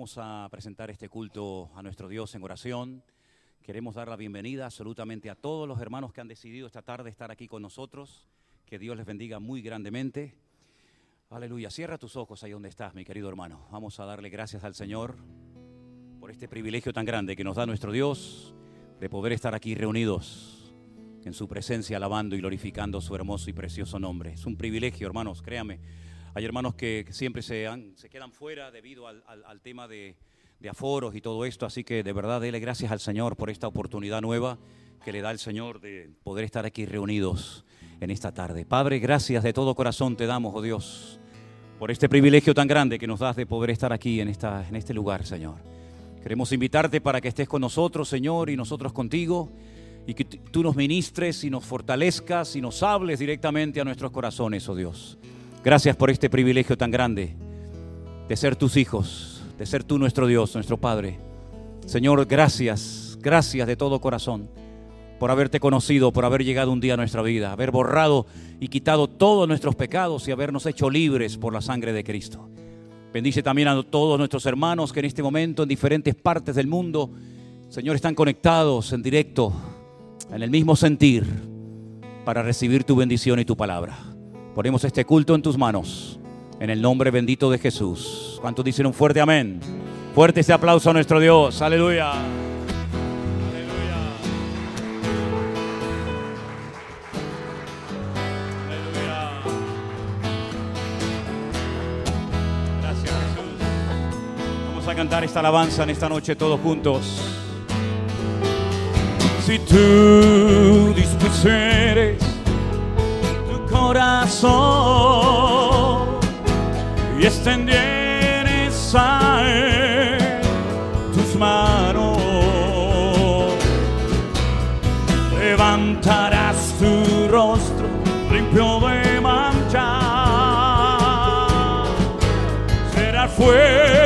Vamos a presentar este culto a nuestro Dios en oración. Queremos dar la bienvenida absolutamente a todos los hermanos que han decidido esta tarde estar aquí con nosotros. Que Dios les bendiga muy grandemente. Aleluya. Cierra tus ojos ahí donde estás, mi querido hermano. Vamos a darle gracias al Señor por este privilegio tan grande que nos da nuestro Dios de poder estar aquí reunidos en su presencia, alabando y glorificando su hermoso y precioso nombre. Es un privilegio, hermanos, créame. Hay hermanos que, siempre se, han- quedan fuera debido al, tema de, aforos y todo esto, así que de verdad dele gracias al Señor por esta oportunidad nueva que le da el Señor de poder estar aquí reunidos en esta tarde. Padre, gracias de todo corazón te damos, oh Dios, por este privilegio tan grande que nos das de poder estar aquí en, esta, en este lugar, Señor. Queremos invitarte para que estés con nosotros, Señor, y nosotros contigo, y que tú nos ministres y nos fortalezcas y nos hables directamente a nuestros corazones, oh Dios. Gracias por este privilegio tan grande de ser tus hijos, de ser tú nuestro Dios, nuestro Padre. Señor, gracias, gracias de todo corazón por haberte conocido, por haber llegado un día a nuestra vida, haber borrado y quitado todos nuestros pecados y habernos hecho libres por la sangre de Cristo. Bendice también a todos nuestros hermanos que en este momento en diferentes partes del mundo, Señor, están conectados en directo, en el mismo sentir, para recibir tu bendición y tu palabra. Ponemos este culto en tus manos, en el nombre bendito de Jesús. ¿Cuántos dicen un fuerte amén? Fuerte ese aplauso a nuestro Dios. Aleluya. Aleluya. Aleluya. Gracias Jesús. Vamos a cantar esta alabanza en esta noche todos juntos. Si tú dispusieres corazón y extendieres a él tus manos, levantarás tu rostro limpio de mancha, serás fuerte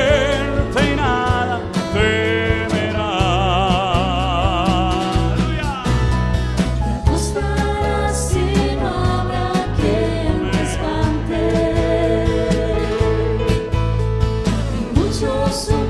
Y muchos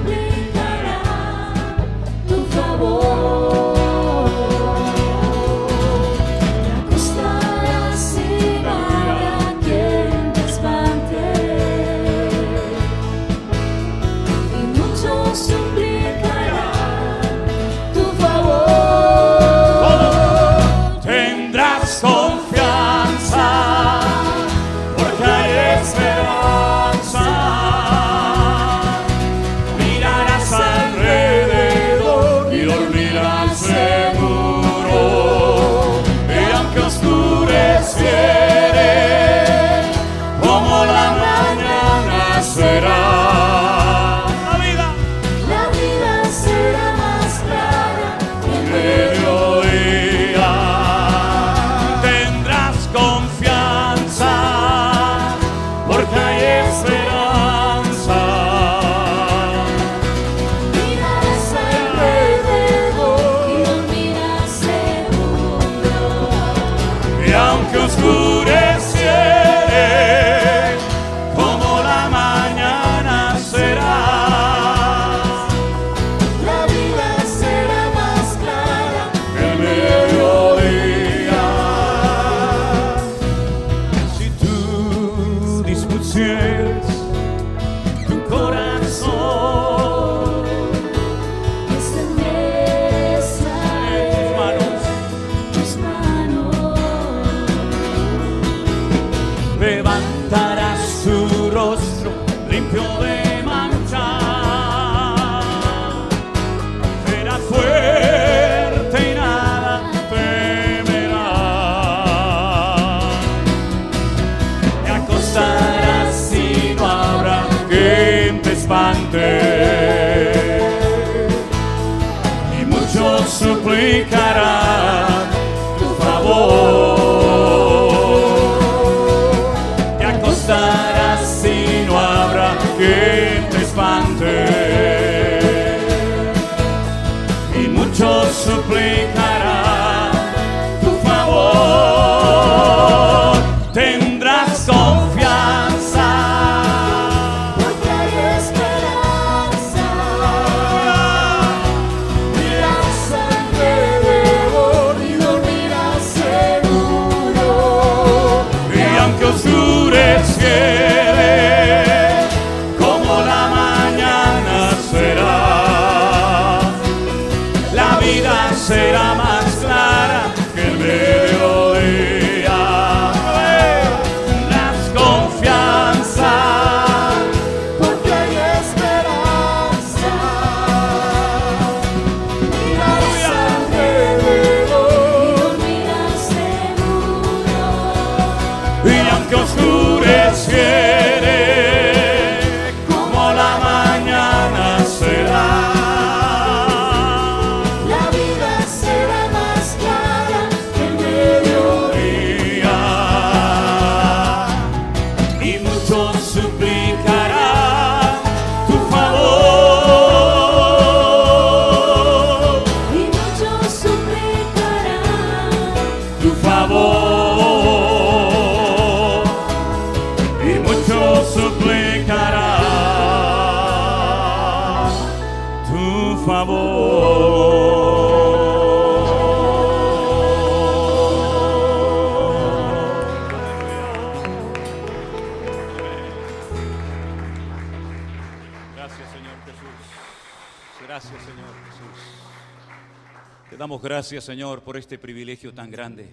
gracias, Señor, por este privilegio tan grande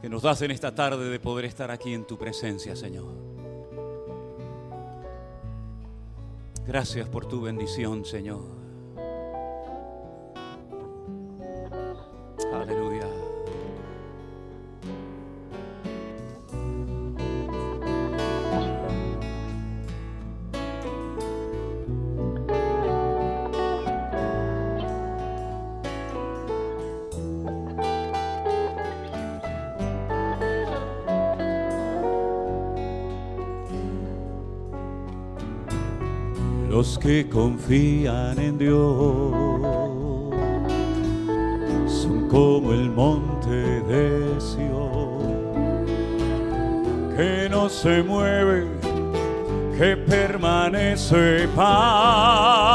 que nos das en esta tarde de poder estar aquí en tu presencia, Señor. Gracias por tu bendición, Señor. Que confían en Dios. Son como el monte de Sion, que no se mueve, que permanece para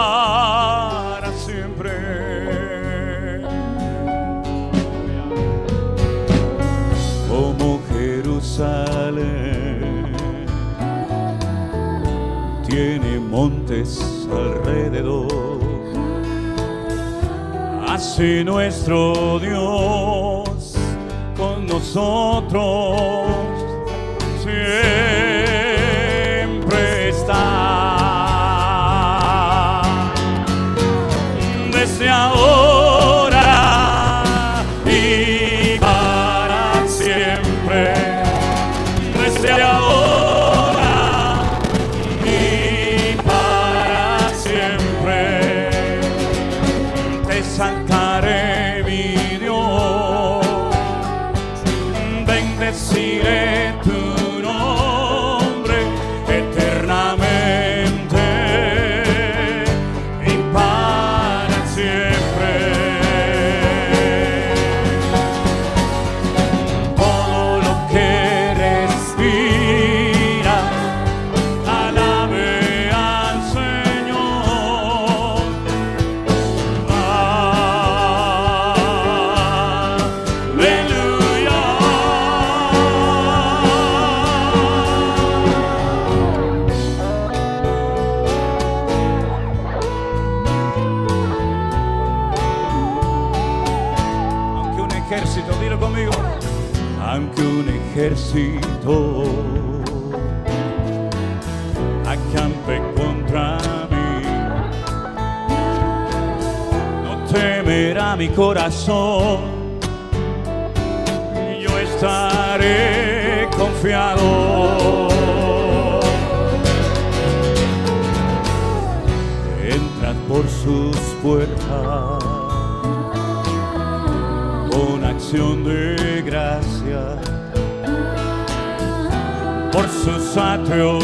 Así nuestro Dios con nosotros corazón, yo estaré confiado. Entrad por sus puertas con acción de gracia por sus atrios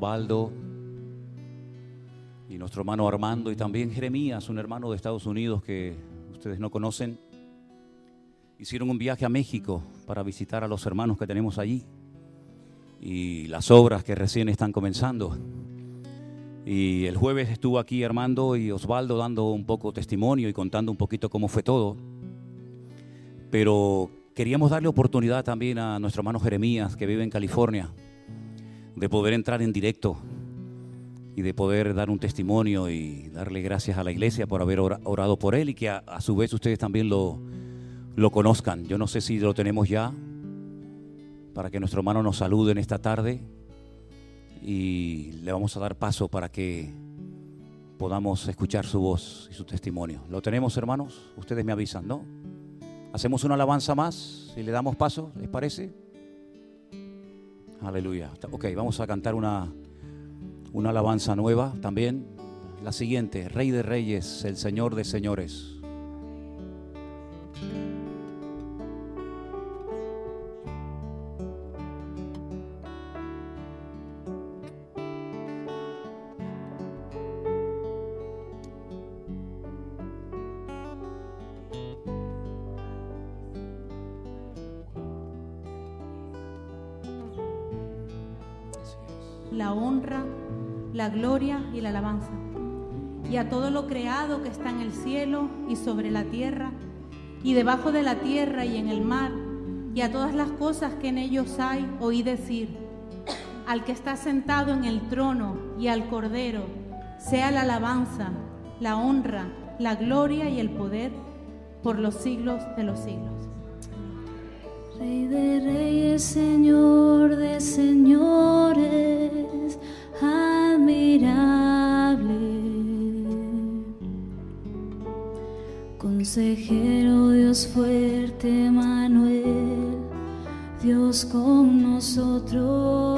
Osvaldo y nuestro hermano Armando y también Jeremías, un hermano de Estados Unidos que ustedes no conocen, hicieron un viaje a México para visitar a los hermanos que tenemos allí y las obras que recién están comenzando. Y el jueves estuvo aquí Armando y Osvaldo dando un poco testimonio y contando un poquito cómo fue todo. Pero queríamos darle oportunidad también a nuestro hermano Jeremías, que vive en California, de poder entrar en directo y de poder dar un testimonio y darle gracias a la iglesia por haber ora- orado por él y que a, a su vez ustedes también lo, lo conozcan. Yo no sé si lo tenemos ya para que nuestro hermano nos salude en esta tarde y le vamos a dar paso para que podamos escuchar su voz y su testimonio. ¿Lo tenemos, hermanos? Ustedes me avisan, ¿no? Hacemos una alabanza más y le damos paso, ¿les parece? Aleluya. Ok, vamos a cantar una, una alabanza nueva también. La siguiente, Rey de Reyes, el Señor de Señores. La honra, la gloria y la alabanza. Y a todo lo creado que está en el cielo y sobre la tierra, y debajo de la tierra y en el mar, y a todas las cosas que en ellos hay, oí decir, al que está sentado en el trono y al cordero, sea la alabanza, la honra, la gloria y el poder por los siglos de los siglos. Rey de reyes, Señor de señores, Consejero, Dios fuerte, Manuel, Dios con nosotros.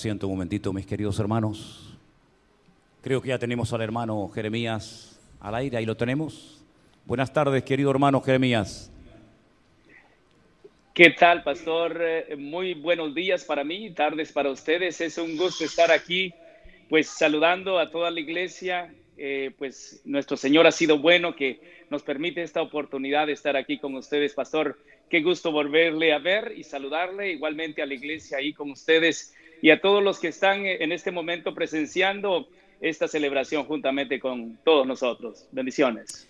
Asiento un momentito, mis queridos hermanos. Creo que ya tenemos al hermano Jeremías al aire, ahí lo tenemos. Buenas tardes, querido hermano Jeremías. ¿Qué tal, pastor? Eh, Muy buenos días para mí, tardes para ustedes. Es un gusto estar aquí, pues saludando a toda la iglesia. Eh, pues nuestro Señor ha sido bueno que nos permite esta oportunidad de estar aquí con ustedes, pastor. Qué gusto volverle a ver y saludarle igualmente a la iglesia ahí con ustedes y a todos los que están en este momento presenciando esta celebración juntamente con todos nosotros. Bendiciones.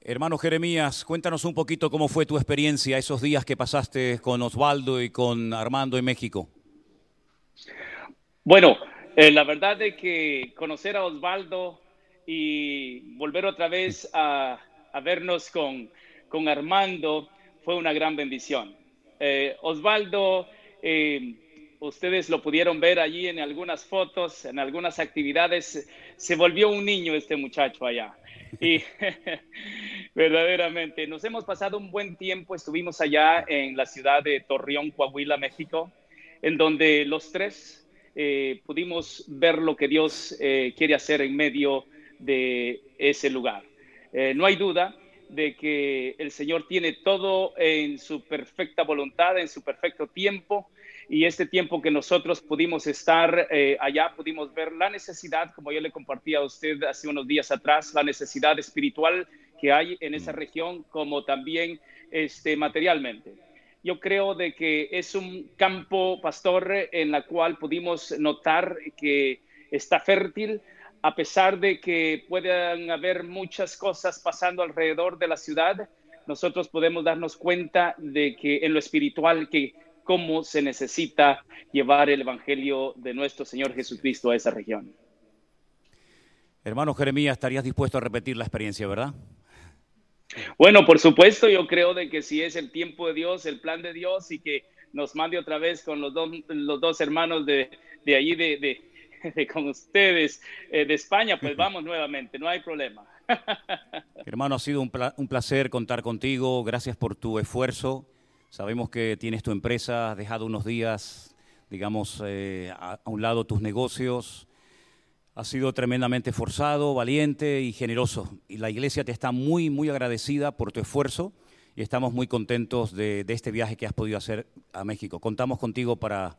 Hermano Jeremías, cuéntanos un poquito cómo fue tu experiencia esos días que pasaste con Osvaldo y con Armando en México. Bueno, eh, la verdad de que conocer a Osvaldo y volver otra vez a, a vernos con, con Armando fue una gran bendición. Eh, Osvaldo, eh, ustedes lo pudieron ver allí en algunas fotos, en algunas actividades, se volvió un niño este muchacho allá. Y verdaderamente nos hemos pasado un buen tiempo, estuvimos allá en la ciudad de Torreón, Coahuila, México, en donde los tres eh, pudimos ver lo que Dios eh, quiere hacer en medio de ese lugar. Eh, no hay duda de que el Señor tiene todo en su perfecta voluntad, en su perfecto tiempo, y este tiempo que nosotros pudimos estar eh, allá, pudimos ver la necesidad, como yo le compartí a usted hace unos días atrás, la necesidad espiritual que hay en esa región, como también este, materialmente. Yo creo de que es un campo, pastor, en la cual pudimos notar que está fértil, a pesar de que puedan haber muchas cosas pasando alrededor de la ciudad, nosotros podemos darnos cuenta de que en lo espiritual, que cómo se necesita llevar el Evangelio de nuestro Señor Jesucristo a esa región. Hermano Jeremías, estarías dispuesto a repetir la experiencia, ¿verdad? Bueno, por supuesto, yo creo de que si es el tiempo de Dios, el plan de Dios y que nos mande otra vez con los dos, los dos hermanos de, de allí, de, de, de con ustedes, eh, de España, pues vamos nuevamente, no hay problema. Hermano, ha sido un, pla- un placer contar contigo. Gracias por tu esfuerzo. Sabemos que tienes tu empresa, has dejado unos días, digamos, eh, a, a un lado tus negocios. Has sido tremendamente forzado, valiente y generoso. Y la iglesia te está muy, muy agradecida por tu esfuerzo y estamos muy contentos de, de este viaje que has podido hacer a México. Contamos contigo para,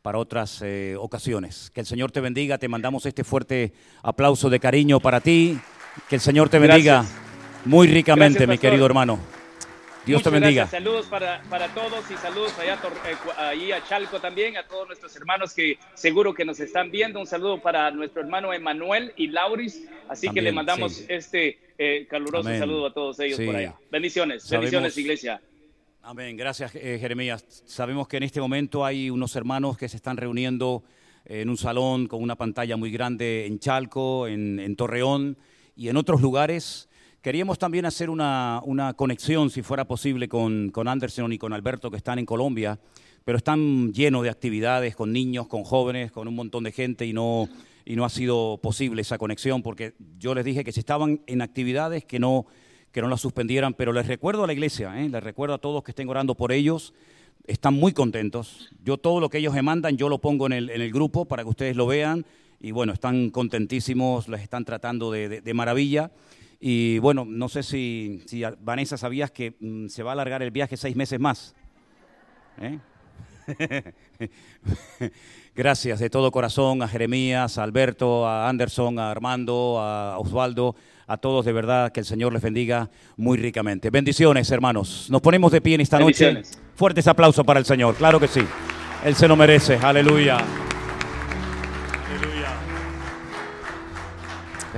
para otras eh, ocasiones. Que el Señor te bendiga. Te mandamos este fuerte aplauso de cariño para ti. Que el Señor te bendiga Gracias. muy ricamente, Gracias, mi querido hermano. Dios te Muchas bendiga. gracias. Saludos para, para todos y saludos allá eh, ahí a Chalco también, a todos nuestros hermanos que seguro que nos están viendo. Un saludo para nuestro hermano Emanuel y Lauris. Así que le mandamos sí. este eh, caluroso Amén. saludo a todos ellos Sí. por allá. Bendiciones, Sabemos- bendiciones, iglesia. Amén. Gracias, eh, Jeremías. Sabemos que en este momento hay unos hermanos que se están reuniendo en un salón con una pantalla muy grande en Chalco, en, en Torreón y en otros lugares. Queríamos también hacer una, una conexión, si fuera posible, con, con Anderson y con Alberto, que están en Colombia, pero están llenos de actividades con niños, con jóvenes, con un montón de gente y no, y no ha sido posible esa conexión porque yo les dije que si estaban en actividades que no, que no las suspendieran, pero les recuerdo a la iglesia, ¿eh? les recuerdo a todos que estén orando por ellos, están muy contentos. Yo todo lo que ellos me mandan, yo lo pongo en el, en el grupo para que ustedes lo vean y bueno, están contentísimos, les están tratando de, de- de maravilla. Y bueno, no sé si, si Vanessa sabías que mm, se va a alargar el viaje seis meses más. ¿Eh? Gracias de todo corazón a Jeremías, a Alberto, a Anderson, a Armando, a Osvaldo, a todos de verdad, que el Señor les bendiga muy ricamente. Bendiciones, hermanos. Nos ponemos de pie en esta noche. Fuertes aplausos para el Señor, claro que sí. Él se lo merece. Aleluya.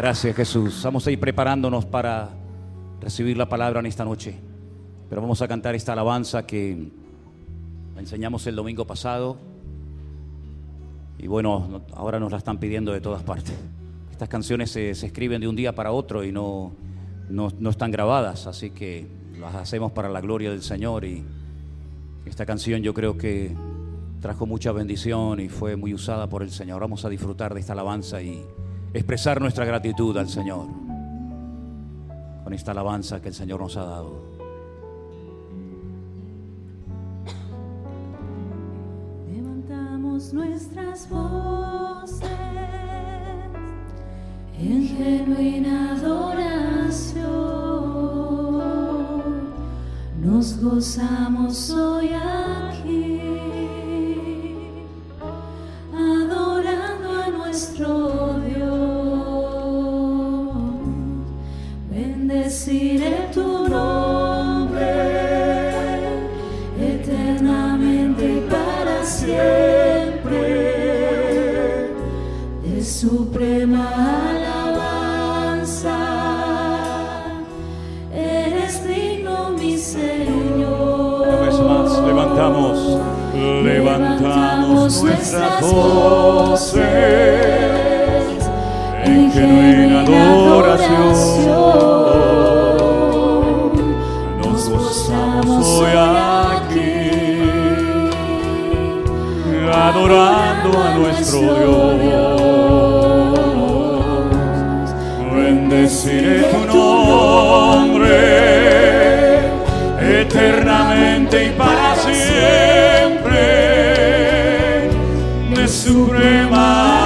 Gracias, Jesús. Vamos a ir preparándonos para recibir la palabra en esta noche. Pero vamos a cantar esta alabanza que enseñamos el domingo pasado. Y bueno, no- ahora nos la están pidiendo de todas partes. Estas canciones se, se escriben de un día para otro y no, no, no están grabadas, así que las hacemos para la gloria del Señor. Y esta canción yo creo que trajo mucha bendición y fue muy usada por el Señor. Vamos a disfrutar de esta alabanza y expresar nuestra gratitud al Señor con esta alabanza que el Señor nos ha dado. Levantamos nuestras voces en genuina adoración. Nos gozamos hoy aquí, adorando a nuestro Dios. Bendeciré tu nombre eternamente y para siempre. De suprema alabanza, eres digno, mi Señor. Una vez más, levantamos, Levantamos nuestras voces en genuina adoración. Adorando a nuestro Dios. Bendeciré tu nombre eternamente y para siempre. De suprema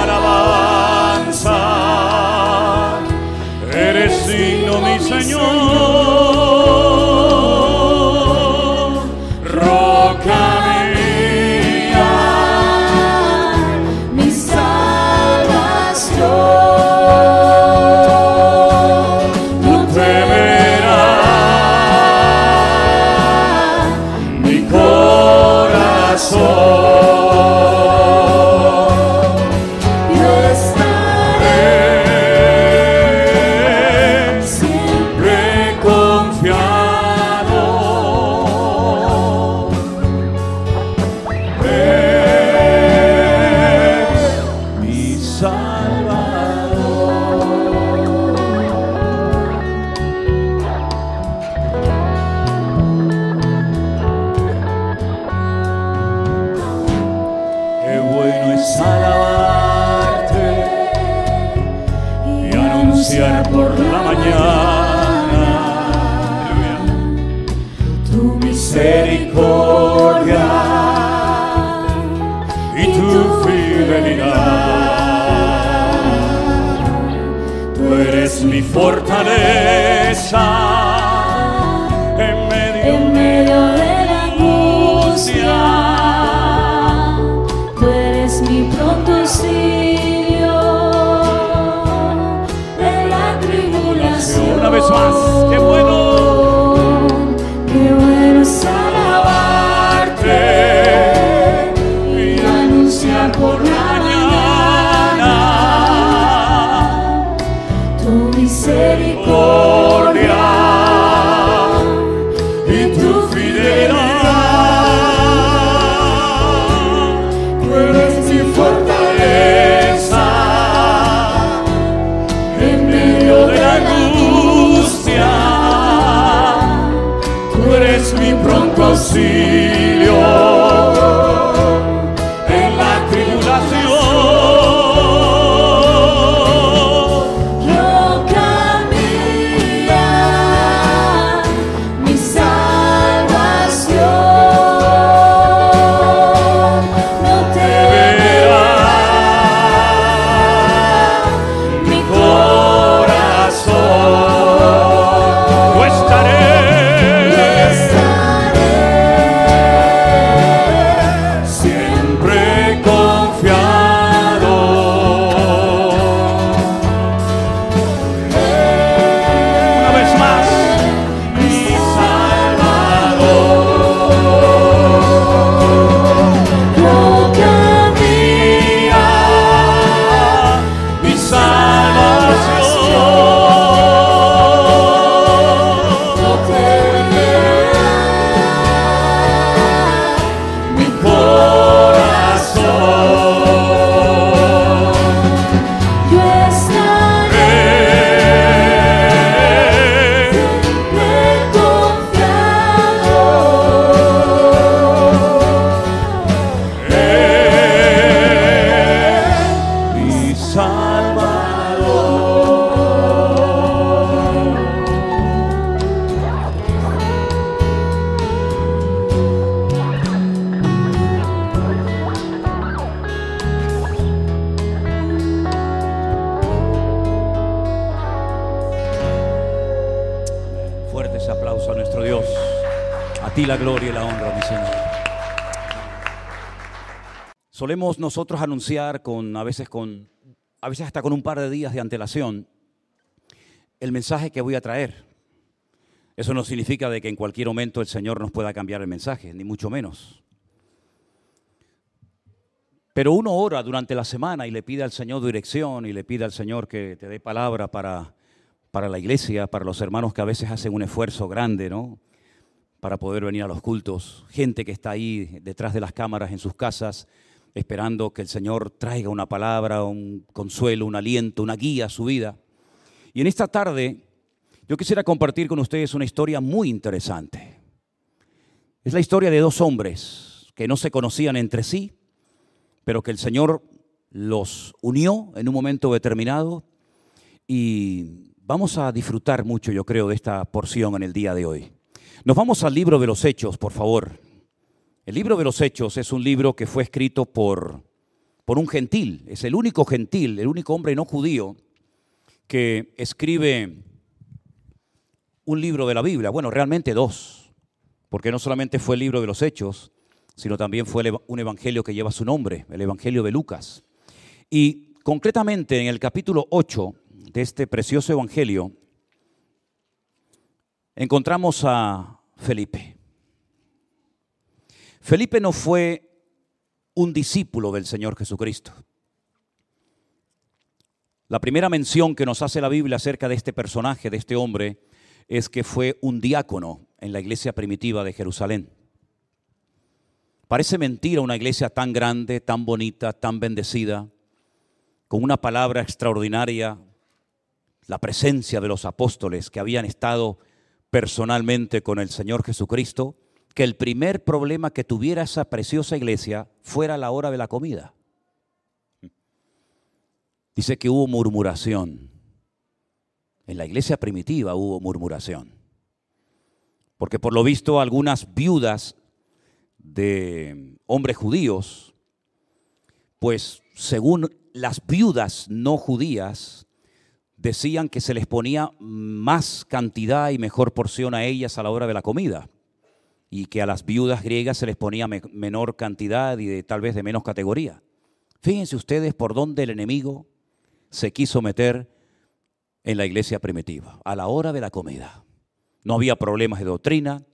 Nosotros anunciar con a veces con a veces hasta con un par de días de antelación el mensaje que voy a traer. Eso no significa de que en cualquier momento el Señor nos pueda cambiar el mensaje, ni mucho menos. Pero uno ora durante la semana y le pide al Señor dirección y le pide al Señor que te dé palabra para, para la iglesia, para los hermanos que a veces hacen un esfuerzo grande, ¿no? Para poder venir a los cultos. Gente que está ahí detrás de las cámaras en sus casas, esperando que el Señor traiga una palabra, un consuelo, un aliento, una guía a su vida. Y en esta tarde yo quisiera compartir con ustedes una historia muy interesante. Es la historia de dos hombres que no se conocían entre sí, pero que el Señor los unió en un momento determinado y vamos a disfrutar mucho, yo creo, de esta porción en el día de hoy. Nos vamos al libro de los Hechos, por favor. El libro de los Hechos es un libro que fue escrito por, por un gentil, es el único gentil, el único hombre no judío que escribe un libro de la Biblia, bueno, realmente dos, porque no solamente fue el libro de los Hechos, sino también fue un evangelio que lleva su nombre, el Evangelio de Lucas. Y concretamente en el capítulo 8 de este precioso evangelio encontramos a Felipe. Felipe no fue un discípulo del Señor Jesucristo. La primera mención que nos hace la Biblia acerca de este personaje, de este hombre, es que fue un diácono en la iglesia primitiva de Jerusalén. Parece mentira una iglesia tan grande, tan bonita, tan bendecida, con una palabra extraordinaria, la presencia de los apóstoles que habían estado personalmente con el Señor Jesucristo, que el primer problema que tuviera esa preciosa iglesia fuera la hora de la comida. Dice que hubo murmuración. En la iglesia primitiva hubo murmuración. Porque por lo visto algunas viudas de hombres judíos, pues según las viudas no judías decían que se les ponía más cantidad y mejor porción a ellas a la hora de la comida y que a las viudas griegas se les ponía me- menor cantidad y de, tal vez de menos categoría. Fíjense ustedes por dónde el enemigo se quiso meter en la iglesia primitiva, a la hora de la comida. No había problemas de doctrina,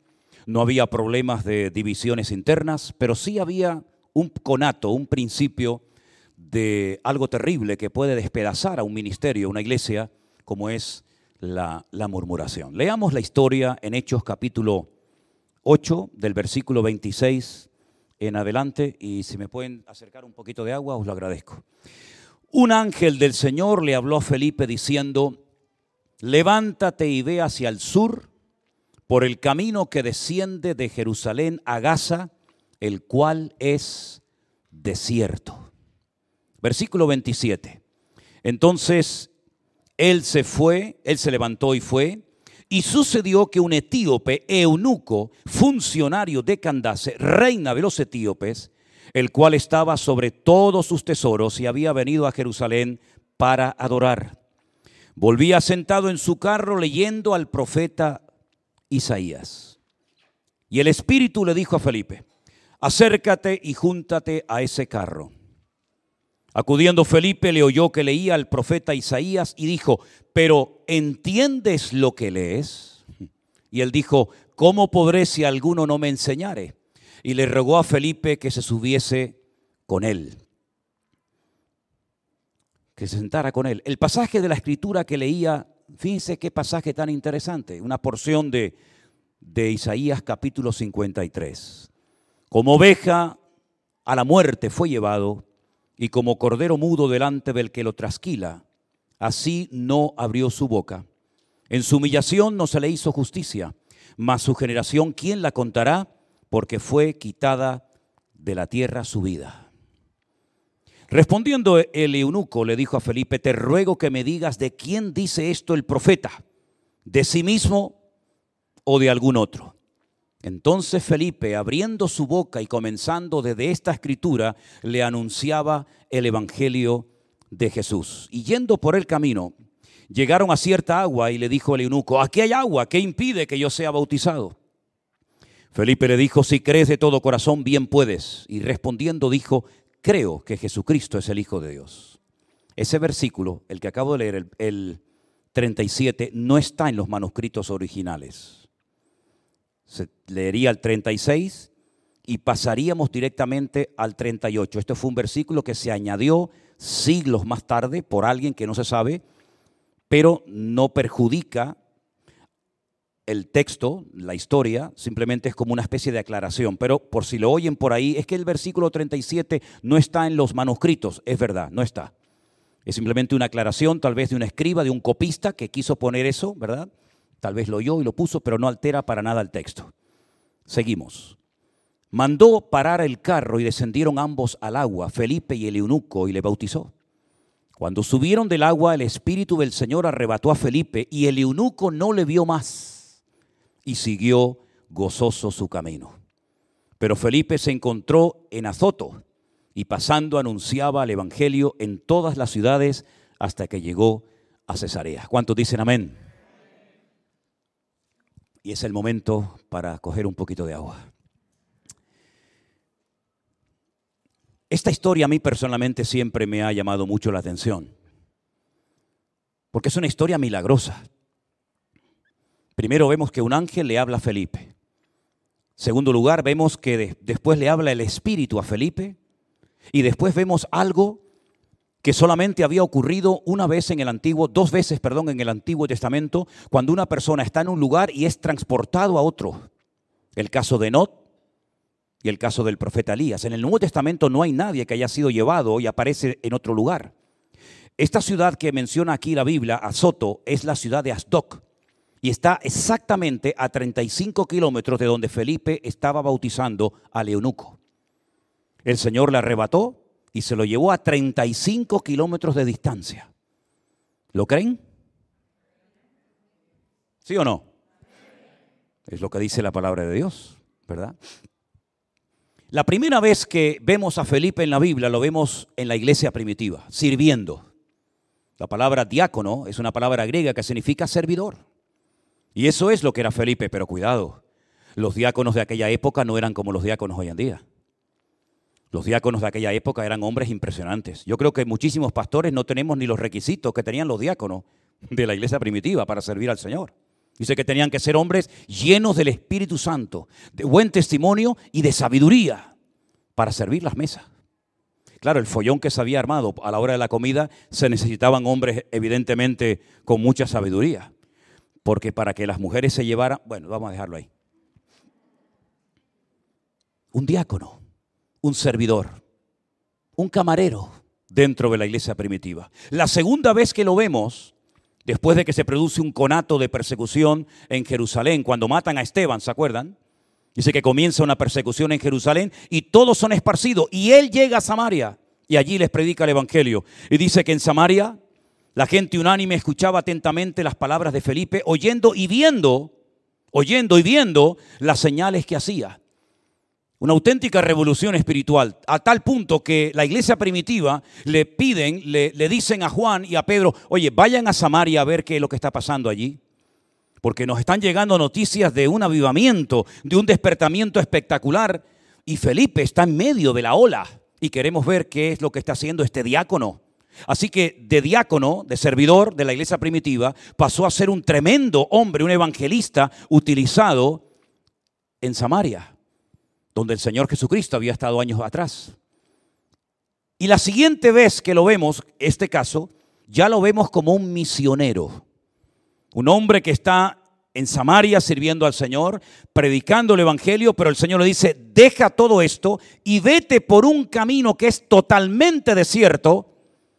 no había problemas de divisiones internas, pero sí había un conato, un principio de algo terrible que puede despedazar a un ministerio, una iglesia, como es la, la murmuración. Leamos la historia en Hechos capítulo 8, del versículo 26 en adelante, y si me pueden acercar un poquito de agua, os lo agradezco. Un ángel del Señor le habló a Felipe diciendo, levántate y ve hacia el sur por el camino que desciende de Jerusalén a Gaza, el cual es desierto. Versículo 27. Entonces él se fue, él se levantó y fue, y sucedió que un etíope, eunuco, funcionario de Candace, reina de los etíopes, el cual estaba sobre todos sus tesoros y había venido a Jerusalén para adorar. Volvía sentado en su carro leyendo al profeta Isaías. Y el Espíritu le dijo a Felipe, acércate y júntate a ese carro. Acudiendo Felipe le oyó que leía al profeta Isaías y dijo, pero ¿entiendes lo que lees? Y él dijo, ¿cómo podré si alguno no me enseñare? Y le rogó a Felipe que se subiese con él, que se sentara con él. El pasaje de la escritura que leía, fíjense qué pasaje tan interesante, una porción de, de Isaías capítulo 53. Como oveja a la muerte fue llevado, y como cordero mudo delante del que lo trasquila, así no abrió su boca. En su humillación no se le hizo justicia, mas su generación, ¿quién la contará? Porque fue quitada de la tierra su vida. Respondiendo el eunuco, le dijo a Felipe, te ruego que me digas de quién dice esto el profeta, de sí mismo o de algún otro. Entonces Felipe, abriendo su boca y comenzando desde esta escritura, le anunciaba el Evangelio de Jesús. Y yendo por el camino, llegaron a cierta agua y le dijo el eunuco, aquí hay agua, ¿qué impide que yo sea bautizado? Felipe le dijo, si crees de todo corazón, bien puedes. Y respondiendo dijo, creo que Jesucristo es el Hijo de Dios. Ese versículo, el que acabo de leer, el, el 37, no está en los manuscritos originales se leería el 36 y pasaríamos directamente al 38. Este fue un versículo que se añadió siglos más tarde por alguien que no se sabe, pero no perjudica el texto, la historia, simplemente es como una especie de aclaración. Pero por si lo oyen por ahí, es que el versículo 37 no está en los manuscritos, es verdad, no está. Es simplemente una aclaración, tal vez de un escriba, de un copista que quiso poner eso, ¿verdad? Tal vez lo oyó y lo puso, pero no altera para nada el texto. Seguimos. Mandó parar el carro y descendieron ambos al agua, Felipe y el eunuco, y le bautizó. Cuando subieron del agua, el Espíritu del Señor arrebató a Felipe y el eunuco no le vio más y siguió gozoso su camino. Pero Felipe se encontró en Azoto y pasando anunciaba el Evangelio en todas las ciudades hasta que llegó a Cesarea. ¿Cuántos dicen amén? Y es el momento para coger un poquito de agua. Esta historia a mí personalmente siempre me ha llamado mucho la atención, porque es una historia milagrosa. Primero vemos que un ángel le habla a Felipe. Segundo lugar, vemos que de, después le habla el Espíritu a Felipe. Y después vemos algo que solamente había ocurrido una vez en el Antiguo, dos veces, perdón, en el Antiguo Testamento, cuando una persona está en un lugar y es transportado a otro. El caso de Not y el caso del profeta Elías. En el Nuevo Testamento no hay nadie que haya sido llevado y aparece en otro lugar. Esta ciudad que menciona aquí la Biblia, Azoto, es la ciudad de Asdoc y está exactamente a 35 kilómetros de donde Felipe estaba bautizando al eunuco. El Señor le arrebató y se lo llevó a 35 kilómetros de distancia. ¿Lo creen? ¿Sí o no? Es lo que dice la palabra de Dios, ¿verdad? La primera vez que vemos a Felipe en la Biblia lo vemos en la iglesia primitiva, sirviendo. La palabra diácono es una palabra griega que significa servidor. Y eso es lo que era Felipe, pero cuidado, los diáconos de aquella época no eran como los diáconos hoy en día. Los diáconos de aquella época eran hombres impresionantes. Yo creo que muchísimos pastores no tenemos ni los requisitos que tenían los diáconos de la iglesia primitiva para servir al Señor. Dice que tenían que ser hombres llenos del Espíritu Santo, de buen testimonio y de sabiduría para servir las mesas. Claro, el follón que se había armado a la hora de la comida se necesitaban hombres evidentemente con mucha sabiduría, porque para que las mujeres se llevaran, bueno, vamos a dejarlo ahí. Un diácono, un servidor, un camarero dentro de la iglesia primitiva. La segunda vez que lo vemos, después de que se produce un conato de persecución en Jerusalén, cuando matan a Esteban, ¿se acuerdan? Dice que comienza una persecución en Jerusalén y todos son esparcidos. Y él llega a Samaria y allí les predica el Evangelio. Y dice que en Samaria la gente unánime escuchaba atentamente las palabras de Felipe, oyendo y viendo, oyendo y viendo las señales que hacía. Una auténtica revolución espiritual, a tal punto que la iglesia primitiva le piden, le, dicen a Juan y a Pedro, oye, vayan a Samaria a ver qué es lo que está pasando allí. Porque nos están llegando noticias de un avivamiento, de un despertamiento espectacular. Y Felipe está en medio de la ola y queremos ver qué es lo que está haciendo este diácono. Así que de diácono, de servidor de la iglesia primitiva, pasó a ser un tremendo hombre, un evangelista utilizado en Samaria donde el Señor Jesucristo había estado años atrás. Y la siguiente vez que lo vemos, este caso, ya lo vemos como un misionero, un hombre que está en Samaria sirviendo al Señor, predicando el Evangelio, pero el Señor le dice, deja todo esto y vete por un camino que es totalmente desierto,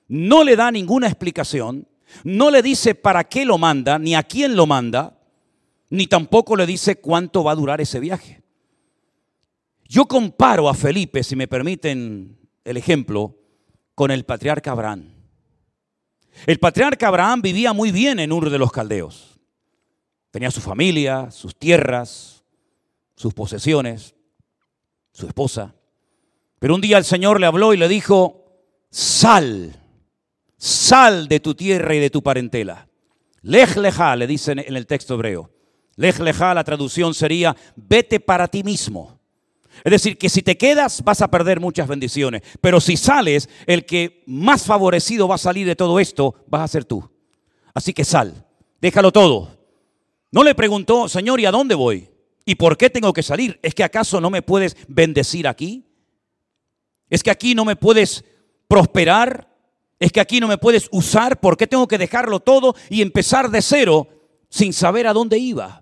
no le da ninguna explicación, no le dice para qué lo manda, ni a quién lo manda, ni tampoco le dice cuánto va a durar ese viaje. Yo comparo a Felipe, si me permiten el ejemplo, con el patriarca Abraham. El patriarca Abraham vivía muy bien en Ur de los Caldeos. Tenía su familia, sus tierras, sus posesiones, su esposa. Pero un día el Señor le habló y le dijo, sal, sal de tu tierra y de tu parentela. Lej leja, le dicen en el texto hebreo. Lej leja, la traducción sería, vete para ti mismo. Es decir, que si te quedas vas a perder muchas bendiciones, pero si sales, el que más favorecido va a salir de todo esto vas a ser tú. Así que sal, déjalo todo. No le preguntó, Señor, ¿y a dónde voy? ¿Y por qué tengo que salir? ¿Es que acaso no me puedes bendecir aquí? ¿Es que aquí no me puedes prosperar? ¿Es que aquí no me puedes usar? ¿Por qué tengo que dejarlo todo y empezar de cero sin saber a dónde iba?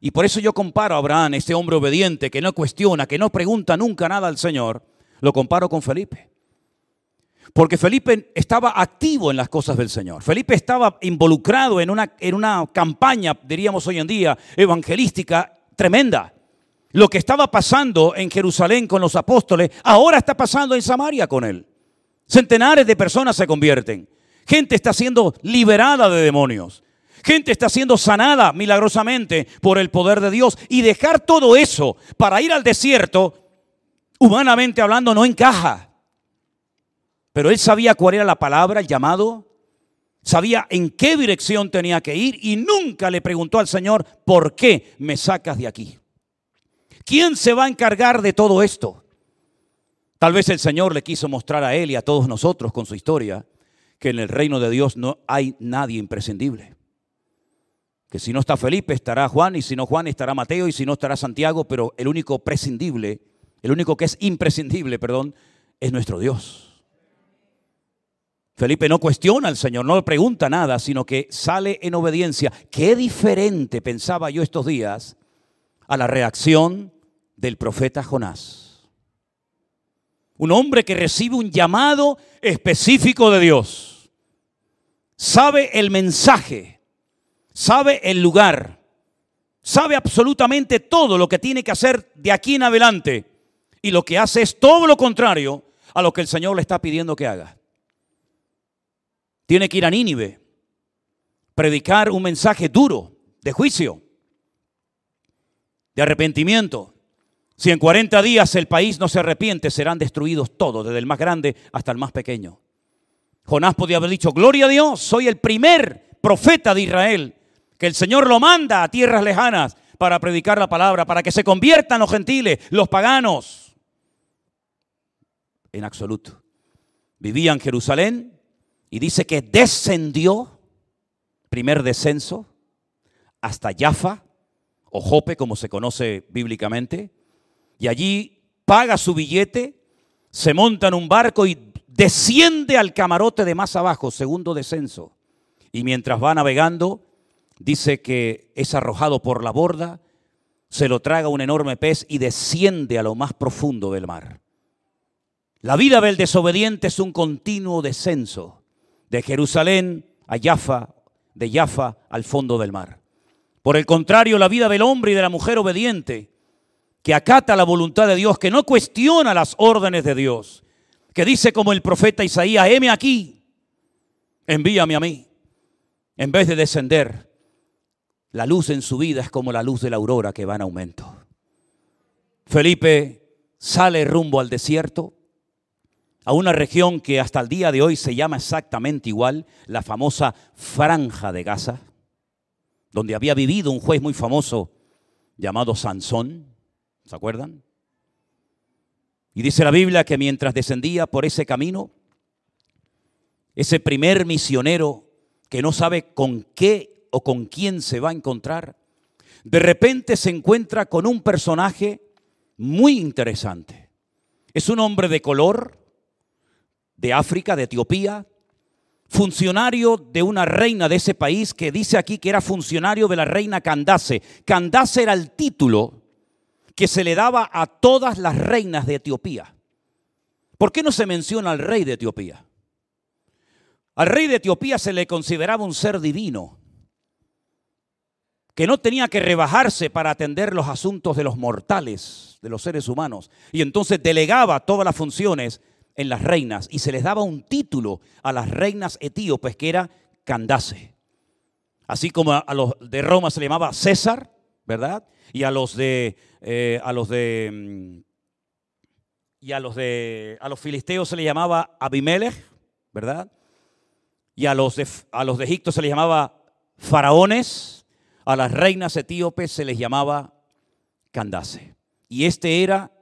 Y por eso yo comparo a Abraham, este hombre obediente que no cuestiona, que no pregunta nunca nada al Señor, lo comparo con Felipe. Porque Felipe estaba activo en las cosas del Señor. Felipe estaba involucrado en una, en una campaña, diríamos hoy en día, evangelística tremenda. Lo que estaba pasando en Jerusalén con los apóstoles, ahora está pasando en Samaria con él. Centenares de personas se convierten. Gente está siendo liberada de demonios. Gente está siendo sanada milagrosamente por el poder de Dios. Y dejar todo eso para ir al desierto, humanamente hablando, no encaja. Pero él sabía cuál era la palabra, el llamado. Sabía en qué dirección tenía que ir y nunca le preguntó al Señor, ¿por qué me sacas de aquí? ¿Quién se va a encargar de todo esto? Tal vez el Señor le quiso mostrar a él y a todos nosotros con su historia que en el reino de Dios no hay nadie imprescindible que si no está Felipe estará Juan y si no Juan estará Mateo y si no estará Santiago, pero el único prescindible, el único que es imprescindible, perdón, es nuestro Dios. Felipe no cuestiona al Señor, no le pregunta nada, sino que sale en obediencia. Qué diferente pensaba yo estos días a la reacción del profeta Jonás. Un hombre que recibe un llamado específico de Dios. Sabe el mensaje sabe el lugar, sabe absolutamente todo lo que tiene que hacer de aquí en adelante y lo que hace es todo lo contrario a lo que el Señor le está pidiendo que haga. Tiene que ir a Nínive, predicar un mensaje duro de juicio, de arrepentimiento. Si en 40 días el país no se arrepiente, serán destruidos todos, desde el más grande hasta el más pequeño. Jonás podía haber dicho, gloria a Dios, soy el primer profeta de Israel, que el Señor lo manda a tierras lejanas para predicar la palabra, para que se conviertan los gentiles, los paganos. En absoluto. Vivía en Jerusalén y dice que descendió, primer descenso, hasta Jaffa, o Jope, como se conoce bíblicamente, y allí paga su billete, se monta en un barco y desciende al camarote de más abajo, segundo descenso. Y mientras va navegando, dice que es arrojado por la borda, se lo traga un enorme pez y desciende a lo más profundo del mar. La vida del desobediente es un continuo descenso de Jerusalén a Jaffa, de Jaffa al fondo del mar. Por el contrario, la vida del hombre y de la mujer obediente, que acata la voluntad de Dios, que no cuestiona las órdenes de Dios, que dice como el profeta Isaías, heme aquí, envíame a mí, en vez de descender, la luz en su vida es como la luz de la aurora que va en aumento. Felipe sale rumbo al desierto, a una región que hasta el día de hoy se llama exactamente igual, la famosa Franja de Gaza, donde había vivido un juez muy famoso llamado Sansón, ¿se acuerdan? Y dice la Biblia que mientras descendía por ese camino, ese primer misionero que no sabe con qué o con quién se va a encontrar, de repente se encuentra con un personaje muy interesante. Es un hombre de color, de África, de Etiopía, funcionario de una reina de ese país que dice aquí que era funcionario de la reina Candace. Candace era el título que se le daba a todas las reinas de Etiopía. ¿Por qué no se menciona al rey de Etiopía? Al rey de Etiopía se le consideraba un ser divino, que no tenía que rebajarse para atender los asuntos de los mortales, de los seres humanos, y entonces delegaba todas las funciones en las reinas y se les daba un título a las reinas etíopes que era Candace. Así como a los de Roma se le llamaba César, ¿verdad? Y a los de eh, a los de mm, y a los de a los filisteos se le llamaba Abimelech, ¿verdad? Y a los de a los de Egipto se les llamaba faraones, a las reinas etíopes se les llamaba Candace. Y este era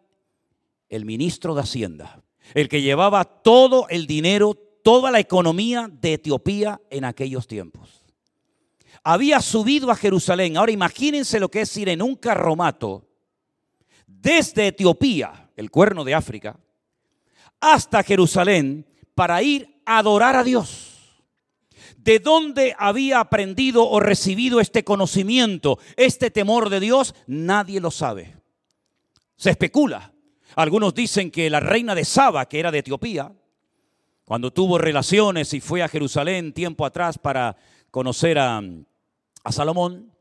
el ministro de Hacienda, el que llevaba todo el dinero, toda la economía de Etiopía en aquellos tiempos. Había subido a Jerusalén. Ahora imagínense lo que es ir en un carromato desde Etiopía, el cuerno de África, hasta Jerusalén para ir a adorar a Dios. ¿De dónde había aprendido o recibido este conocimiento, este temor de Dios? Nadie lo sabe. Se especula. Algunos dicen que la reina de Saba, que era de Etiopía, cuando tuvo relaciones y fue a Jerusalén tiempo atrás para conocer a, a Salomón,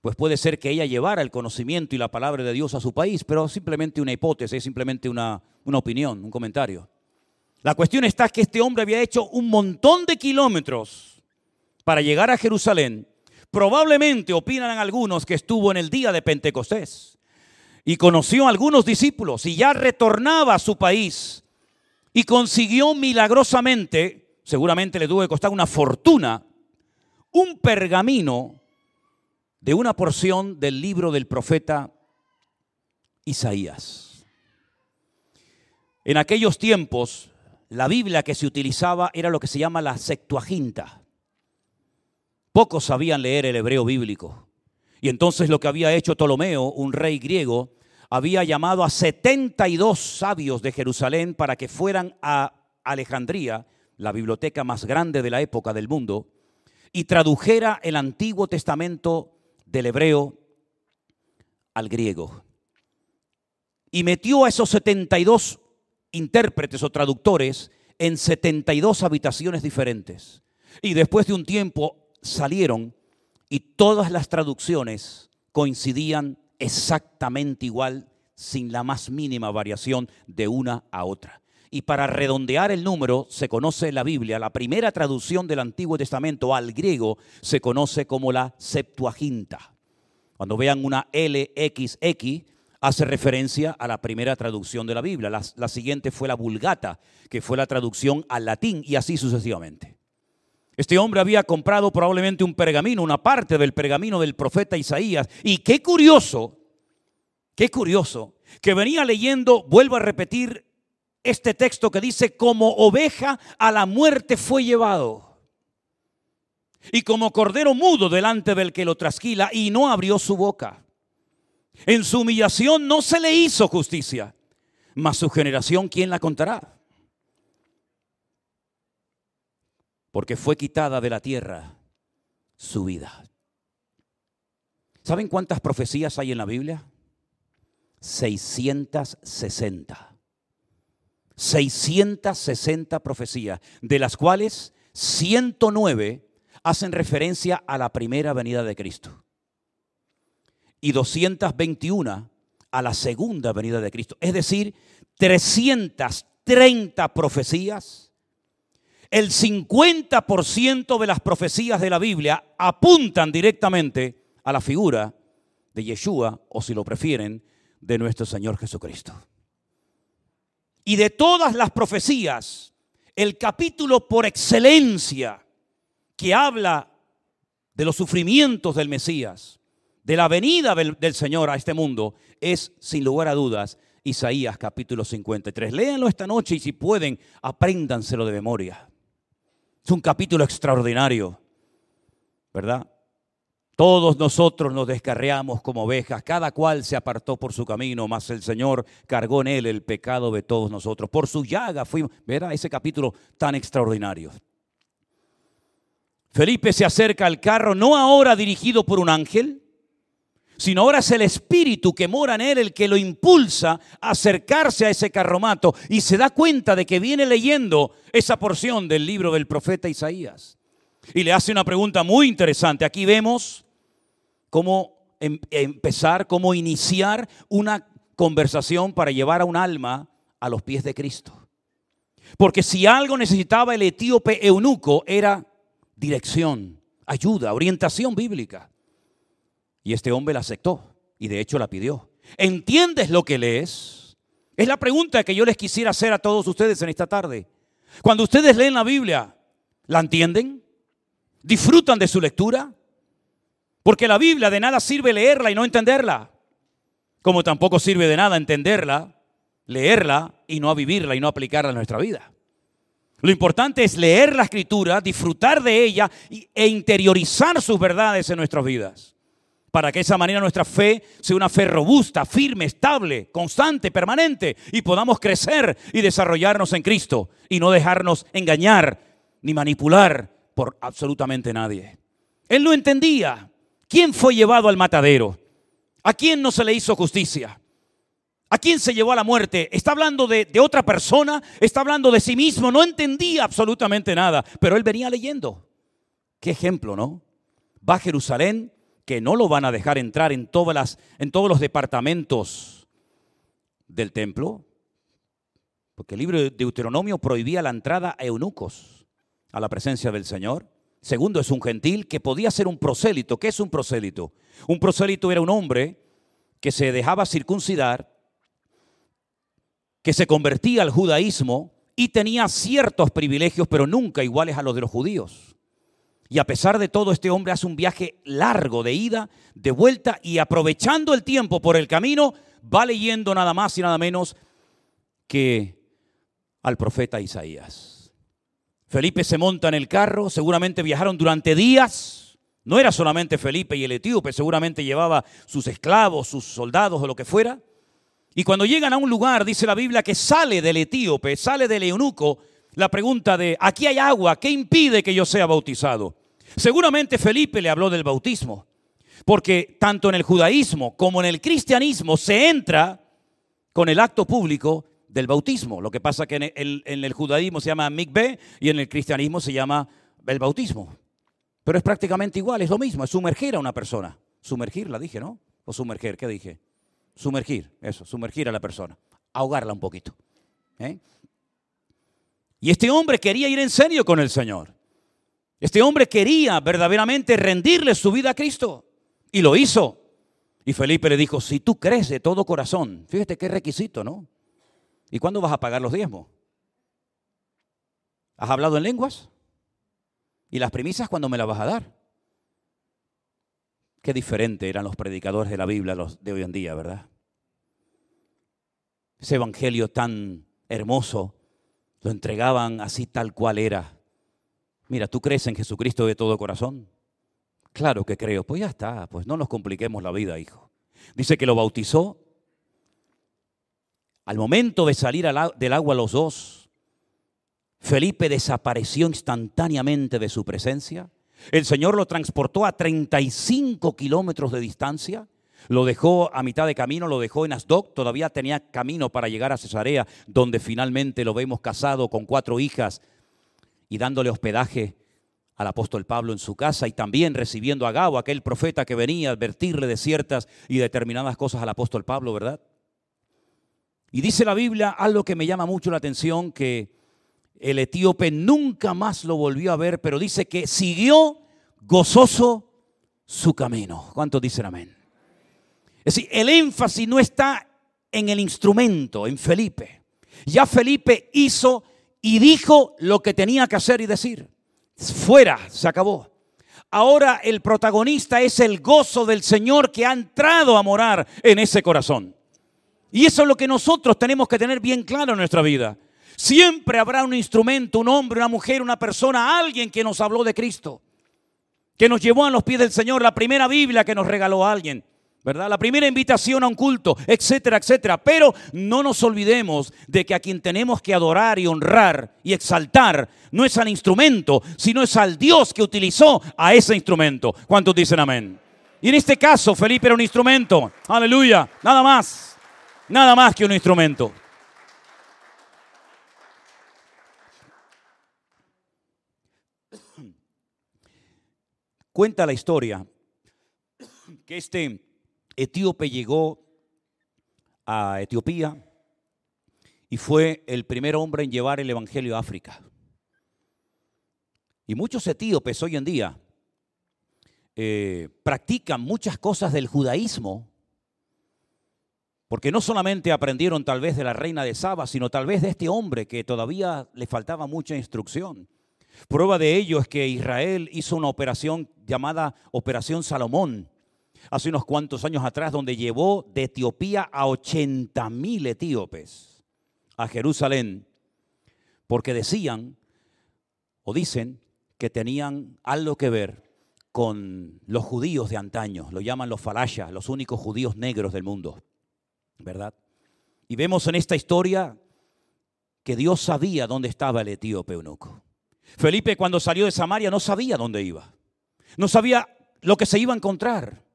pues puede ser que ella llevara el conocimiento y la palabra de Dios a su país, pero simplemente una hipótesis, simplemente una, una opinión, un comentario. La cuestión está que este hombre había hecho un montón de kilómetros para llegar a Jerusalén. Probablemente opinan algunos que estuvo en el día de Pentecostés y conoció a algunos discípulos y ya retornaba a su país y consiguió milagrosamente, seguramente le tuvo que costar una fortuna, un pergamino de una porción del libro del profeta Isaías. En aquellos tiempos, la Biblia que se utilizaba era lo que se llama la Septuaginta. Pocos sabían leer el hebreo bíblico. Y entonces lo que había hecho Ptolomeo, un rey griego, había llamado a 72 sabios de Jerusalén para que fueran a Alejandría, la biblioteca más grande de la época del mundo, y tradujera el Antiguo Testamento del hebreo al griego. Y metió a esos 72 intérpretes o traductores en 72 habitaciones diferentes. Y después de un tiempo salieron y todas las traducciones coincidían exactamente igual, sin la más mínima variación de una a otra. Y para redondear el número, se conoce la Biblia, la primera traducción del Antiguo Testamento al griego se conoce como la Septuaginta. Cuando vean una LXX, hace referencia a la primera traducción de la Biblia. La, siguiente fue la Vulgata, que fue la traducción al latín, y así sucesivamente. Este hombre había comprado probablemente un pergamino, una parte del pergamino del profeta Isaías, y qué curioso, qué curioso, que venía leyendo, vuelvo a repetir, este texto que dice, como oveja a la muerte fue llevado. Y como cordero mudo delante del que lo trasquila y no abrió su boca. En su humillación no se le hizo justicia, mas su generación, ¿quién la contará? Porque fue quitada de la tierra su vida. ¿Saben cuántas profecías hay en la Biblia? 660. 660 profecías, de las cuales 109 hacen referencia a la primera venida de Cristo y 221 a la segunda venida de Cristo. Es decir, 330 profecías. El 50% de las profecías de la Biblia apuntan directamente a la figura de Yeshua, o si lo prefieren, de nuestro Señor Jesucristo. Y de todas las profecías, el capítulo por excelencia que habla de los sufrimientos del Mesías, de la venida del, Señor a este mundo, es sin lugar a dudas Isaías capítulo 53. Léanlo esta noche y si pueden, apréndanselo de memoria. Es un capítulo extraordinario, ¿verdad? Todos nosotros nos descarreamos como ovejas, cada cual se apartó por su camino, mas el Señor cargó en él el pecado de todos nosotros. Por su llaga fuimos, verá ese capítulo tan extraordinario. Felipe se acerca al carro, no ahora dirigido por un ángel, sino ahora es el espíritu que mora en él el que lo impulsa a acercarse a ese carromato y se da cuenta de que viene leyendo esa porción del libro del profeta Isaías. Y le hace una pregunta muy interesante. Aquí vemos cómo em, empezar, cómo iniciar una conversación para llevar a un alma a los pies de Cristo. Porque si algo necesitaba el etíope eunuco era dirección, ayuda, orientación bíblica. Y este hombre la aceptó y de hecho la pidió. ¿Entiendes lo que lees? Es la pregunta que yo les quisiera hacer a todos ustedes en esta tarde. Cuando ustedes leen la Biblia, ¿la entienden? ¿Disfrutan de su lectura? Porque la Biblia de nada sirve leerla y no entenderla. Como tampoco sirve de nada entenderla, leerla y no vivirla y no aplicarla en nuestra vida. Lo importante es leer la escritura, disfrutar de ella e interiorizar sus verdades en nuestras vidas. Para que de esa manera nuestra fe sea una fe robusta, firme, estable, constante, permanente y podamos crecer y desarrollarnos en Cristo y no dejarnos engañar ni manipular por absolutamente nadie. Él no entendía ¿Quién fue llevado al matadero? ¿A quién no se le hizo justicia? ¿A quién se llevó a la muerte? ¿Está hablando de, otra persona? ¿Está hablando de sí mismo? No entendía absolutamente nada, pero él venía leyendo. Qué ejemplo, ¿no? Va a Jerusalén, que no lo van a dejar entrar en, todas las, en todos los departamentos del templo, porque el libro de Deuteronomio prohibía la entrada a eunucos a la presencia del Señor. Segundo, es un gentil que podía ser un prosélito. ¿Qué es un prosélito? Un prosélito era un hombre que se dejaba circuncidar, que se convertía al judaísmo y tenía ciertos privilegios, pero nunca iguales a los de los judíos. Y a pesar de todo, este hombre hace un viaje largo de ida, de vuelta, y aprovechando el tiempo por el camino, va leyendo nada más y nada menos que al profeta Isaías. Felipe se monta en el carro, seguramente viajaron durante días. No era solamente Felipe y el etíope, seguramente llevaba sus esclavos, sus soldados o lo que fuera. Y cuando llegan a un lugar, dice la Biblia, que sale del etíope, sale del eunuco, la pregunta de, aquí hay agua, ¿qué impide que yo sea bautizado? Seguramente Felipe le habló del bautismo, porque tanto en el judaísmo como en el cristianismo se entra con el acto público del bautismo. Lo que pasa que en el, judaísmo se llama mikveh y en el cristianismo se llama el bautismo. Pero es prácticamente igual, es lo mismo, es sumergir a una persona. Sumergirla, dije, ¿no? O sumergir, ¿qué dije? Sumergir, eso, sumergir a la persona, ahogarla un poquito. ¿eh? Y este hombre quería ir en serio con el Señor. Este hombre quería verdaderamente rendirle su vida a Cristo. Y lo hizo. Y Felipe le dijo, si tú crees de todo corazón, fíjate qué requisito, ¿no? ¿Y cuándo vas a pagar los diezmos? ¿Has hablado en lenguas? ¿Y las premisas cuándo me las vas a dar? Qué diferente eran los predicadores de la Biblia de hoy en día, ¿verdad? Ese evangelio tan hermoso lo entregaban así tal cual era. Mira, ¿tú crees en Jesucristo de todo corazón? Claro que creo. Pues ya está, pues no nos compliquemos la vida, hijo. Dice que lo bautizó. Al momento de salir del agua los dos, Felipe desapareció instantáneamente de su presencia. El Señor lo transportó a 35 kilómetros de distancia. Lo dejó a mitad de camino, lo dejó en Asdod, todavía tenía camino para llegar a Cesarea, donde finalmente lo vemos casado con cuatro hijas y dándole hospedaje al apóstol Pablo en su casa y también recibiendo a Gabo, aquel profeta que venía a advertirle de ciertas y determinadas cosas al apóstol Pablo, ¿verdad? Y dice la Biblia algo que me llama mucho la atención, que el etíope nunca más lo volvió a ver, pero dice que siguió gozoso su camino. ¿Cuántos dicen amén? Es decir, el énfasis no está en el instrumento, en Felipe. Ya Felipe hizo y dijo lo que tenía que hacer y decir. Fuera, se acabó. Ahora el protagonista es el gozo del Señor que ha entrado a morar en ese corazón. Y eso es lo que nosotros tenemos que tener bien claro en nuestra vida. Siempre habrá un instrumento, un hombre, una mujer, una persona, alguien que nos habló de Cristo, que nos llevó a los pies del Señor, la primera Biblia que nos regaló a alguien. ¿Verdad? La primera invitación a un culto, etcétera, etcétera. Pero no nos olvidemos de que a quien tenemos que adorar y honrar y exaltar no es al instrumento, sino es al Dios que utilizó a ese instrumento. ¿Cuántos dicen amén? Y en este caso, Felipe era un instrumento. Aleluya. Nada más. Nada más que un instrumento. Cuenta la historia que este etíope llegó a Etiopía y fue el primer hombre en llevar el Evangelio a África. Y muchos etíopes hoy en día eh, practican muchas cosas del judaísmo, porque no solamente aprendieron tal vez de la reina de Saba, sino tal vez de este hombre que todavía le faltaba mucha instrucción. Prueba de ello es que Israel hizo una operación llamada Operación Salomón, hace unos cuantos años atrás, donde llevó de Etiopía a 80 mil etíopes a Jerusalén, porque decían o dicen que tenían algo que ver con los judíos de antaño, lo llaman los falashas, los únicos judíos negros del mundo, ¿verdad? Y vemos en esta historia que Dios sabía dónde estaba el etíope eunuco. Felipe cuando salió de Samaria no sabía dónde iba, no sabía lo que se iba a encontrar.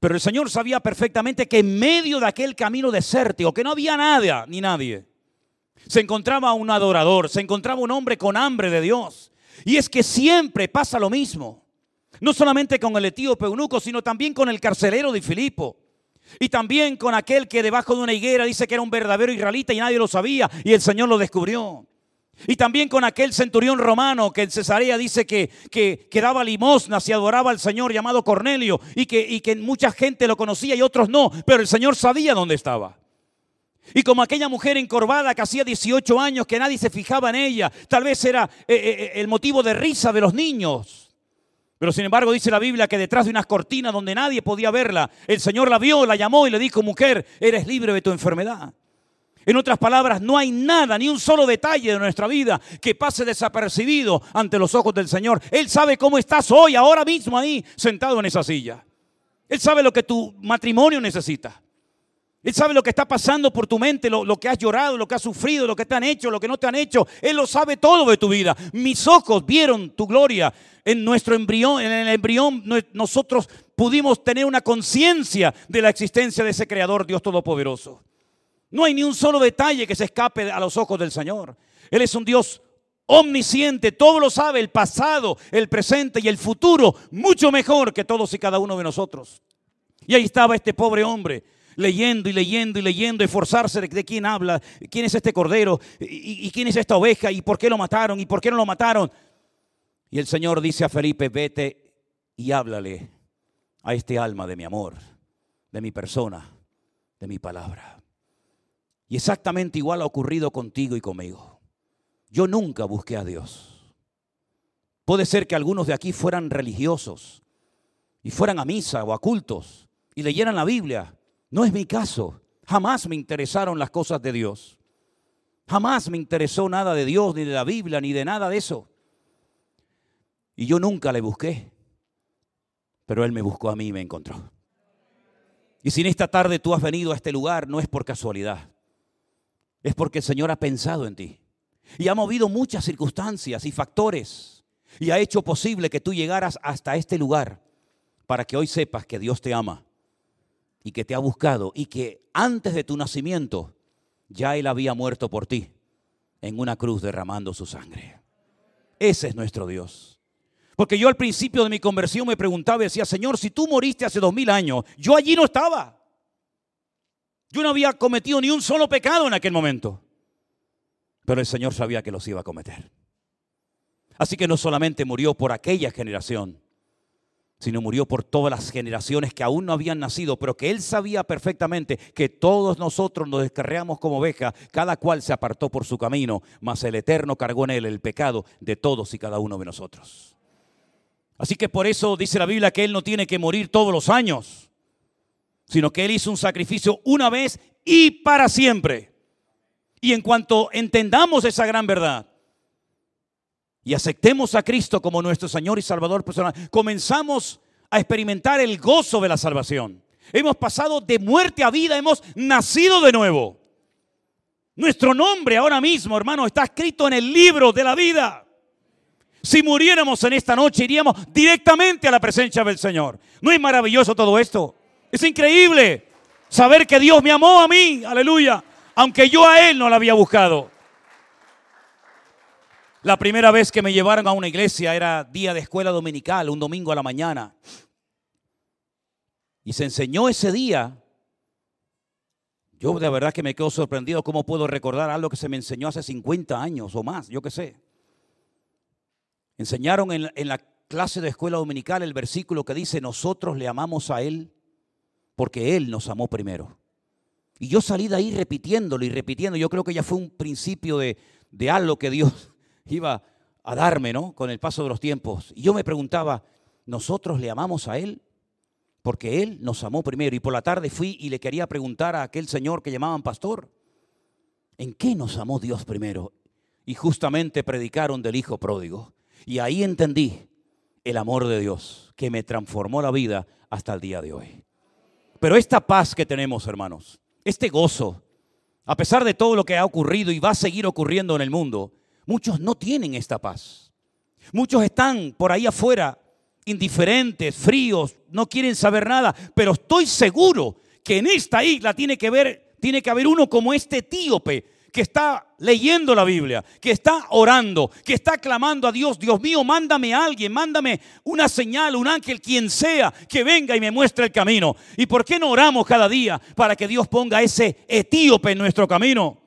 Pero el Señor sabía perfectamente que en medio de aquel camino desértico, que no había nada ni nadie, se encontraba un adorador, se encontraba un hombre con hambre de Dios. Y es que siempre pasa lo mismo. No solamente con el etíope eunuco, sino también con el carcelero de Filipo. Y también con aquel que debajo de una higuera dice que era un verdadero israelita y nadie lo sabía y el Señor lo descubrió. Y también con aquel centurión romano que en Cesarea dice que, que, daba limosnas y adoraba al Señor llamado Cornelio y que, y que mucha gente lo conocía y otros no, pero el Señor sabía dónde estaba. Y como aquella mujer encorvada que hacía 18 años que nadie se fijaba en ella, tal vez era eh, eh, eh, el motivo de risa de los niños. Pero sin embargo dice la Biblia que detrás de unas cortinas donde nadie podía verla, el Señor la vio, la llamó y le dijo, mujer, eres libre de tu enfermedad. En otras palabras, no hay nada, ni un solo detalle de nuestra vida que pase desapercibido ante los ojos del Señor. Él sabe cómo estás hoy, ahora mismo ahí, sentado en esa silla. Él sabe lo que tu matrimonio necesita. Él sabe lo que está pasando por tu mente, lo, que has llorado, lo que has sufrido, lo que te han hecho, lo que no te han hecho. Él lo sabe todo de tu vida. Mis ojos vieron tu gloria en nuestro embrión, en el embrión nosotros pudimos tener una conciencia de la existencia de ese creador Dios todopoderoso. No hay ni un solo detalle que se escape a los ojos del Señor. Él es un Dios omnisciente, todo lo sabe, el pasado, el presente y el futuro, mucho mejor que todos y cada uno de nosotros. Y ahí estaba este pobre hombre leyendo y leyendo y leyendo, esforzarse de, de quién habla, quién es este cordero y, y quién es esta oveja y por qué lo mataron y por qué no lo mataron. Y el Señor dice a Felipe, vete y háblale a este alma de mi amor. de mi persona, de mi palabra. Y exactamente igual ha ocurrido contigo y conmigo. Yo nunca busqué a Dios. Puede ser que algunos de aquí fueran religiosos y fueran a misa o a cultos y leyeran la Biblia. No es mi caso. Jamás me interesaron las cosas de Dios. Jamás me interesó nada de Dios, ni de la Biblia, ni de nada de eso. Y yo nunca le busqué. Pero Él me buscó a mí y me encontró. Y si en esta tarde tú has venido a este lugar, no es por casualidad. Es porque el Señor ha pensado en ti. Y ha movido muchas circunstancias y factores. Y ha hecho posible que tú llegaras hasta este lugar para que hoy sepas que Dios te ama y que te ha buscado y que antes de tu nacimiento ya Él había muerto por ti en una cruz derramando su sangre. Ese es nuestro Dios. Porque yo al principio de mi conversión me preguntaba y decía, Señor, si tú moriste hace dos mil años, yo allí no estaba. Yo no había cometido ni un solo pecado en aquel momento. Pero el Señor sabía que los iba a cometer. Así que no solamente murió por aquella generación, sino murió por todas las generaciones que aún no habían nacido, pero que Él sabía perfectamente que todos nosotros nos descarreamos como ovejas, cada cual se apartó por su camino, mas el Eterno cargó en Él el pecado de todos y cada uno de nosotros. Así que por eso dice la Biblia que Él no tiene que morir todos los años, sino que Él hizo un sacrificio una vez y para siempre. Y en cuanto entendamos esa gran verdad y aceptemos a Cristo como nuestro Señor y Salvador personal, comenzamos a experimentar el gozo de la salvación. Hemos pasado de muerte a vida, hemos nacido de nuevo. Nuestro nombre ahora mismo, hermano, está escrito en el libro de la vida. Si muriéramos en esta noche, iríamos directamente a la presencia del Señor. ¿No es maravilloso todo esto? Es increíble saber que Dios me amó a mí, aleluya, aunque yo a Él no la había buscado. La primera vez que me llevaron a una iglesia era día de escuela dominical, un domingo a la mañana. Y se enseñó ese día. Yo de verdad que me quedo sorprendido cómo puedo recordar algo que se me enseñó hace 50 años o más, yo qué sé. Enseñaron en, en la clase de escuela dominical el versículo que dice, nosotros le amamos a Él porque Él nos amó primero. Y yo salí de ahí repitiéndolo y repitiendo. Yo creo que ya fue un principio de, de algo que Dios iba a darme, ¿no? Con el paso de los tiempos. Y yo me preguntaba, ¿nosotros le amamos a Él? Porque Él nos amó primero. Y por la tarde fui y le quería preguntar a aquel señor que llamaban pastor, ¿en qué nos amó Dios primero? Y justamente predicaron del Hijo pródigo. Y ahí entendí el amor de Dios que me transformó la vida hasta el día de hoy. Pero esta paz que tenemos, hermanos, este gozo, a pesar de todo lo que ha ocurrido y va a seguir ocurriendo en el mundo, muchos no tienen esta paz. Muchos están por ahí afuera indiferentes, fríos, no quieren saber nada, pero estoy seguro que en esta isla tiene que ver, tiene que haber uno como este etíope que está leyendo la Biblia, que está orando, que está clamando a Dios, Dios mío, mándame a alguien, mándame una señal, un ángel, quien sea, que venga y me muestre el camino. ¿Y por qué no oramos cada día para que Dios ponga ese etíope en nuestro camino?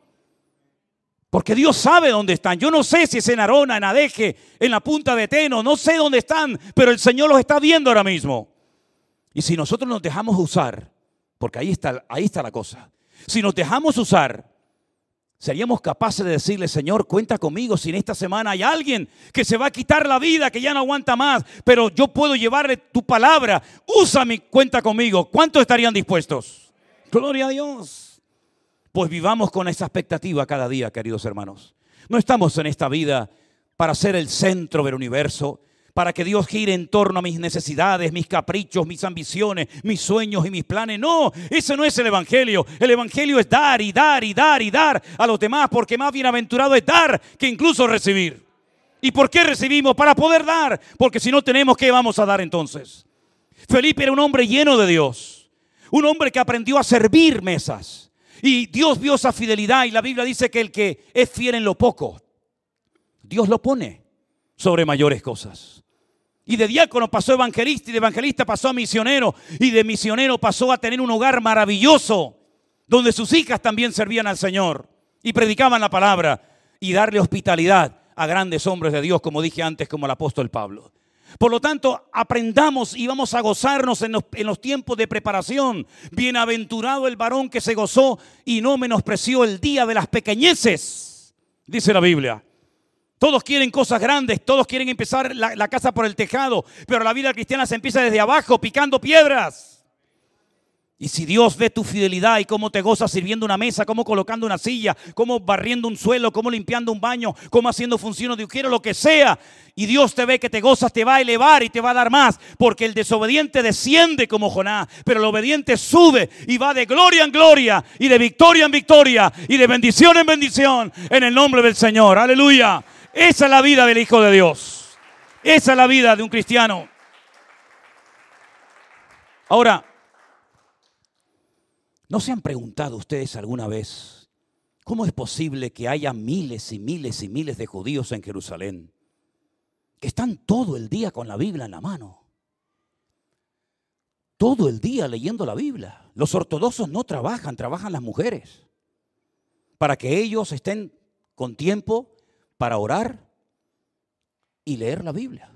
Porque Dios sabe dónde están. Yo no sé si es en Arona, en Adeje, en la punta de Teno, no sé dónde están, pero el Señor los está viendo ahora mismo. Y si nosotros nos dejamos usar, porque ahí está, ahí está la cosa, si nos dejamos usar, seríamos capaces de decirle, Señor, cuenta conmigo si en esta semana hay alguien que se va a quitar la vida, que ya no aguanta más, pero yo puedo llevarle tu palabra, usa mi cuenta conmigo. ¿Cuántos estarían dispuestos? Gloria a Dios. Pues vivamos con esa expectativa cada día, queridos hermanos. No estamos en esta vida para ser el centro del universo, para que Dios gire en torno a mis necesidades, mis caprichos, mis ambiciones, mis sueños y mis planes. No, ese no es el Evangelio. El Evangelio es dar y dar y dar y dar a los demás, porque más bienaventurado es dar que incluso recibir. ¿Y por qué recibimos? Para poder dar, porque si no tenemos, ¿qué vamos a dar entonces? Felipe era un hombre lleno de Dios, un hombre que aprendió a servir mesas y Dios vio esa fidelidad y la Biblia dice que el que es fiel en lo poco, Dios lo pone sobre mayores cosas. Y de diácono pasó a evangelista y de evangelista pasó a misionero y de misionero pasó a tener un hogar maravilloso donde sus hijas también servían al Señor y predicaban la palabra y darle hospitalidad a grandes hombres de Dios, como dije antes, como el apóstol Pablo. Por lo tanto, aprendamos y vamos a gozarnos en los, en los, tiempos de preparación. Bienaventurado el varón que se gozó y no menospreció el día de las pequeñeces, dice la Biblia. Todos quieren cosas grandes, todos quieren empezar la, casa por el tejado, pero la vida cristiana se empieza desde abajo, picando piedras. Y si Dios ve tu fidelidad y cómo te gozas sirviendo una mesa, cómo colocando una silla, cómo barriendo un suelo, cómo limpiando un baño, cómo haciendo funciones de quiero lo que sea, y Dios te ve que te gozas, te va a elevar y te va a dar más, porque el desobediente desciende como Jonás, pero el obediente sube y va de gloria en gloria y de victoria en victoria y de bendición en bendición en el nombre del Señor. Aleluya. Esa es la vida del Hijo de Dios. Esa es la vida de un cristiano. Ahora, ¿No se han preguntado ustedes alguna vez cómo es posible que haya miles y miles y miles de judíos en Jerusalén que están todo el día con la Biblia en la mano? Todo el día leyendo la Biblia. Los ortodoxos no trabajan, trabajan las mujeres. Para que ellos estén con tiempo para orar y leer la Biblia.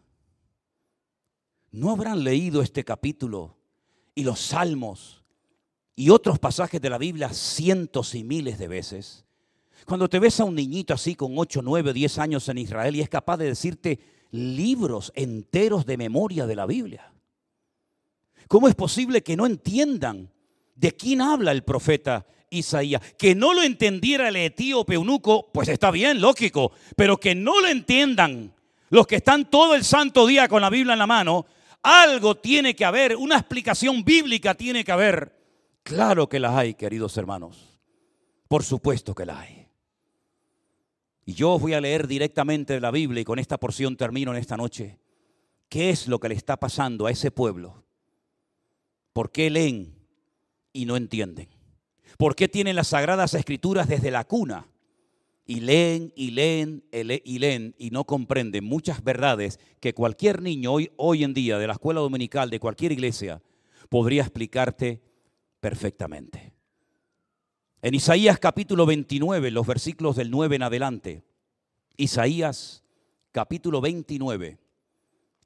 ¿No habrán leído este capítulo y los salmos y otros pasajes de la Biblia cientos y miles de veces. Cuando te ves a un niñito así con 8, 9, 10 años en Israel y es capaz de decirte libros enteros de memoria de la Biblia. ¿Cómo es posible que no entiendan de quién habla el profeta Isaías? Que no lo entendiera el etíope eunuco, pues está bien, lógico, pero que no lo entiendan los que están todo el santo día con la Biblia en la mano, algo tiene que haber, una explicación bíblica tiene que haber Claro que las hay, queridos hermanos. Por supuesto que las hay. Y yo voy a leer directamente de la Biblia y con esta porción termino en esta noche. ¿Qué es lo que le está pasando a ese pueblo? ¿Por qué leen y no entienden? ¿Por qué tienen las sagradas escrituras desde la cuna? Y leen y leen y leen y no comprenden muchas verdades que cualquier niño hoy, hoy en día de la escuela dominical, de cualquier iglesia, podría explicarte perfectamente. En Isaías capítulo 29, los versículos del 9 en adelante, Isaías capítulo 29,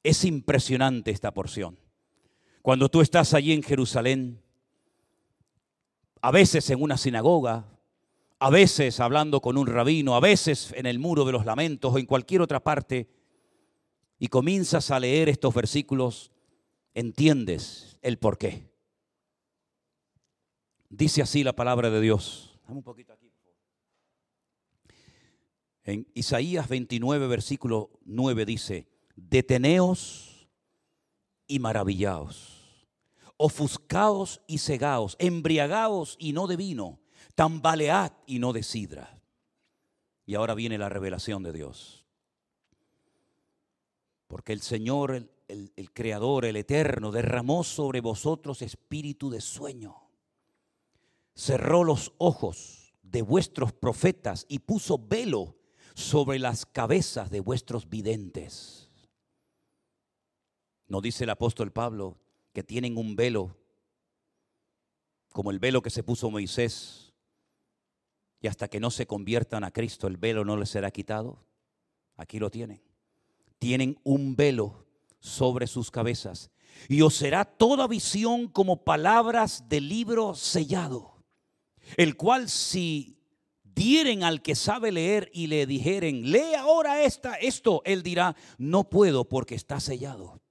es impresionante esta porción. Cuando tú estás allí en Jerusalén, a veces en una sinagoga, a veces hablando con un rabino, a veces en el muro de los lamentos o en cualquier otra parte, y comienzas a leer estos versículos, entiendes el porqué. Dice así la palabra de Dios. Dame un poquito aquí, En Isaías 29, versículo 9 dice, deteneos y maravillaos, ofuscaos y cegaos, embriagaos y no de vino, tambalead y no de sidra. Y ahora viene la revelación de Dios. Porque el Señor, el, el Creador, el Eterno, derramó sobre vosotros espíritu de sueño cerró los ojos de vuestros profetas y puso velo sobre las cabezas de vuestros videntes. ¿No dice el apóstol Pablo que tienen un velo como el velo que se puso Moisés y hasta que no se conviertan a Cristo el velo no les será quitado? Aquí lo tienen. Tienen un velo sobre sus cabezas y os será toda visión como palabras de libro sellado el cual si dieren al que sabe leer y le dijeren, lee ahora esta, esto, él dirá, no puedo porque está sellado.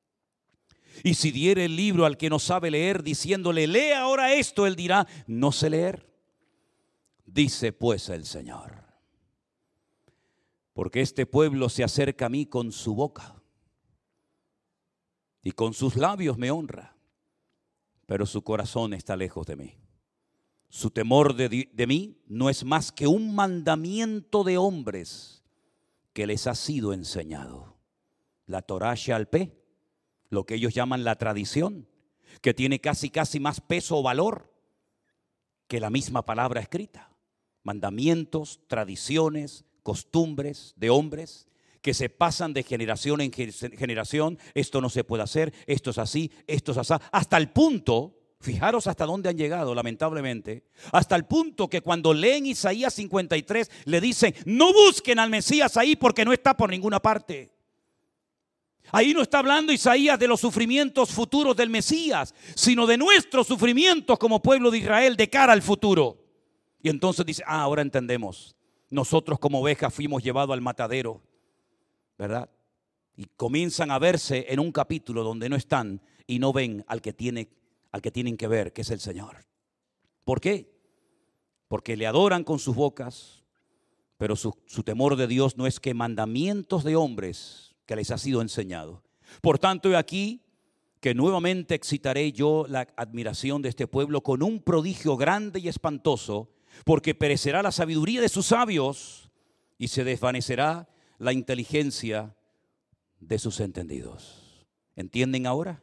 Y si diere el libro al que no sabe leer, diciéndole, lee ahora esto, él dirá, no sé leer. Dice pues el Señor, porque este pueblo se acerca a mí con su boca y con sus labios me honra, pero su corazón está lejos de mí. Su temor de, mí no es más que un mandamiento de hombres que les ha sido enseñado. La Torah Shalpe, lo que ellos llaman la tradición, que tiene casi casi más peso o valor que la misma palabra escrita. Mandamientos, tradiciones, costumbres de hombres que se pasan de generación en generación. Esto no se puede hacer, esto es así, esto es así, hasta el punto Fijaros hasta dónde han llegado, lamentablemente, hasta el punto que cuando leen Isaías 53 le dicen, no busquen al Mesías ahí porque no está por ninguna parte. Ahí no está hablando Isaías de los sufrimientos futuros del Mesías, sino de nuestros sufrimientos como pueblo de Israel de cara al futuro. Y entonces dice, ah, ahora entendemos. Nosotros como ovejas fuimos llevados al matadero, ¿verdad? Y comienzan a verse en un capítulo donde no están y no ven al que, tiene, al que tienen que ver, que es el Señor. ¿Por qué? Porque le adoran con sus bocas, pero su, su temor de Dios no es que mandamientos de hombres que les ha sido enseñado. Por tanto, he aquí que nuevamente excitaré yo la admiración de este pueblo con un prodigio grande y espantoso, porque perecerá la sabiduría de sus sabios y se desvanecerá la inteligencia de sus entendidos. ¿Entienden ahora?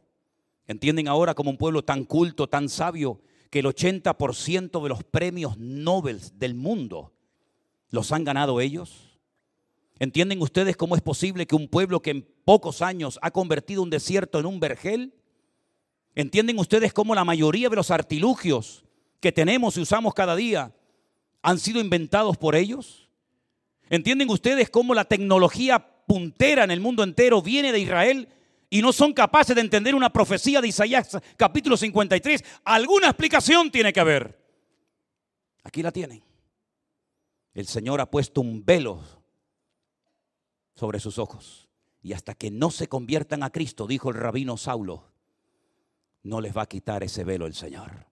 ¿Entienden ahora como un pueblo tan culto, tan sabio, que el 80% de los premios Nobel del mundo los han ganado ellos? ¿Entienden ustedes cómo es posible que un pueblo que en pocos años ha convertido un desierto en un vergel? ¿Entienden ustedes cómo la mayoría de los artilugios que tenemos y usamos cada día han sido inventados por ellos? ¿Entienden ustedes cómo la tecnología puntera en el mundo entero viene de Israel y no son capaces de entender una profecía de Isaías capítulo 53? Alguna explicación tiene que haber. Aquí la tienen. El Señor ha puesto un velo sobre sus ojos. Y hasta que no se conviertan a Cristo, dijo el rabino Saulo, no les va a quitar ese velo el Señor.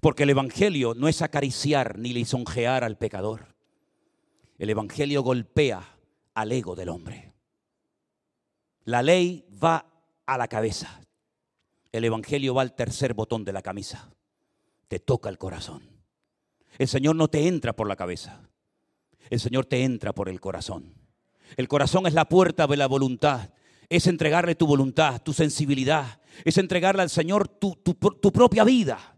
Porque el Evangelio no es acariciar ni lisonjear al pecador. El Evangelio golpea al ego del hombre. La ley va a la cabeza. El Evangelio va al tercer botón de la camisa. Te toca el corazón. El Señor no te entra por la cabeza. El Señor te entra por el corazón. El corazón es la puerta de la voluntad. Es entregarle tu voluntad, tu sensibilidad. Es entregarle al Señor tu, propia vida.